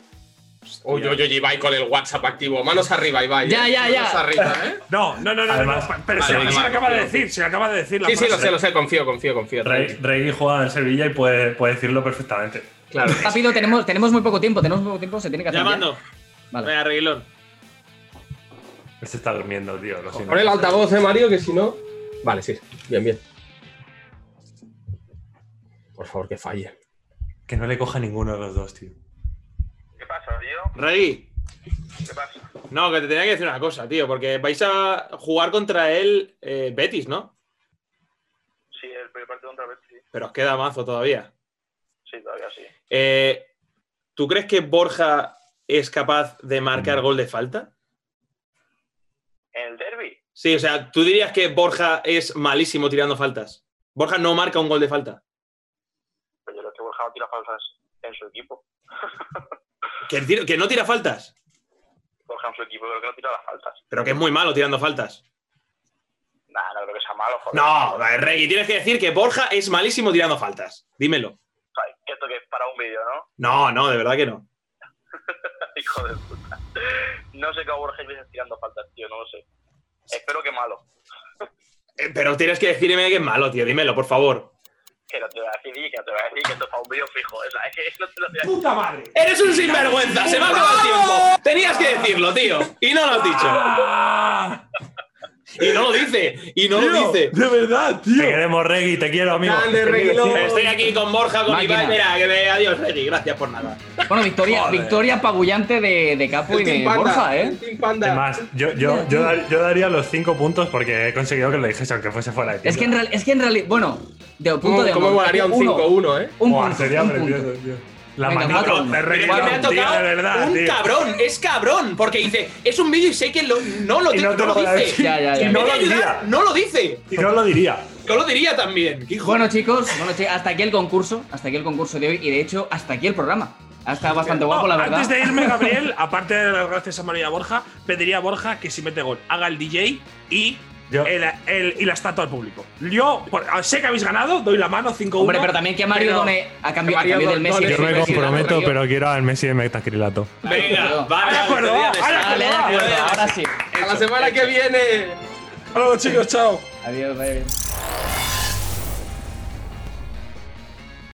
Uy, uy, uy, Ibai con el WhatsApp activo. Manos arriba, Ibai. Ya, ¿eh? ya, ya. Manos arriba, ¿eh? No, no, no, no, Además- no, Pero Vale, se, se acaba de decir, se acaba de decir la Sí, sí, lo frase. sé, lo sé. Confío, confío, confío. Rey. Rey juega en Sevilla y puede, puede decirlo perfectamente. Claro. Rápido, tenemos, tenemos muy poco tiempo, tenemos muy poco tiempo, se tiene que hacer. ya. Llamando. Vale. Venga, Reguilón. Se está durmiendo, tío. Lo. Pon el altavoz, eh, Mario, que si no. Vale, sí. Bien, bien. Por favor, que falle. Que no le coja ninguno de los dos, tío. ¿Qué pasa, tío? Regui. No, que te tenía que decir una cosa, tío, porque vais a jugar contra el eh, Betis, ¿no? Sí, el primer partido contra Betis, sí. Pero os queda mazo todavía. Sí, todavía sí. Eh, ¿Tú crees que Borja es capaz de marcar gol de falta? ¿En el derby? Sí, o sea, ¿tú dirías que Borja es malísimo tirando faltas? Borja no marca un gol de falta. Pero yo creo que Borja no tira faltas en su equipo. Que, no tira faltas, en su equipo creo que no tira las faltas. pero que es muy malo tirando faltas. Nah, no creo que sea malo, joder. No, Reggie, tienes que decir que Borja es malísimo tirando faltas. Dímelo. Que esto que es para un vídeo, ¿no? No, no, de verdad que no. Hijo de puta. No sé a Borja Iglesias tirando faltas, tío, no lo sé. Espero que malo. Eh, Pero tienes que decirme que es malo, tío. Dímelo, por favor. Que no te voy a decir, que no te voy a decir que esto es para un vídeo fijo. O sea, es que no te lo voy a ¡Puta madre! Eres un sinvergüenza, se me ha acabado el tiempo. Tenías que decirlo, tío. Y no lo has dicho. Y no lo dice. Y no lo Tío, dice. De verdad, Te queremos, Reggie, te quiero, amigo. Grande. Estoy aquí con Borja, con Máquina. Iván. Mira, que me... adiós, Reggie. Gracias por nada. Bueno, victoria, Joder. victoria apabullante de, de Capo y de Panda, Borja, ¿eh? Además, yo, yo, yo, dar- yo daría los 5 puntos porque he conseguido que lo dijese aunque fuese fuera de tiempo. Es que en, real- es que en realidad, bueno, de punto ¿Cómo, de cómo honor, molaría un uno, 5-1, eh? Un Buah, punto, sería un precioso, punto. tío. La Venga, manita cuatro. que me ha Brown, tío, tocado de verdad, un tío. cabrón. Es cabrón. Porque dice, es un vídeo y sé que lo- no lo, Y no no te lo dice. decir. Ya, ya, Y ya. en No lo diría. ayudar, no lo dice. Y no lo diría. Yo lo diría también. Hijo Bueno, chicos, bueno, hasta aquí el concurso, hasta aquí el concurso de hoy y de hecho, hasta aquí el programa. Ha estado bastante guapo, la verdad. Antes de irme, Gabriel, aparte de las gracias a María Borja, pediría a Borja que si mete gol haga el DJ y, Yo- el, el- y la estatua al público. Yo por- sé que habéis ganado, doy la mano 5-1. Hombre, pero también que Mario done a cambio, a cambio del Messi. Yo me comprometo, pero quiero al Messi de metacrilato. Venga, vale. de acuerdo, ahora sí. A la semana que viene. Hasta luego, chicos, chao. Adiós, adiós.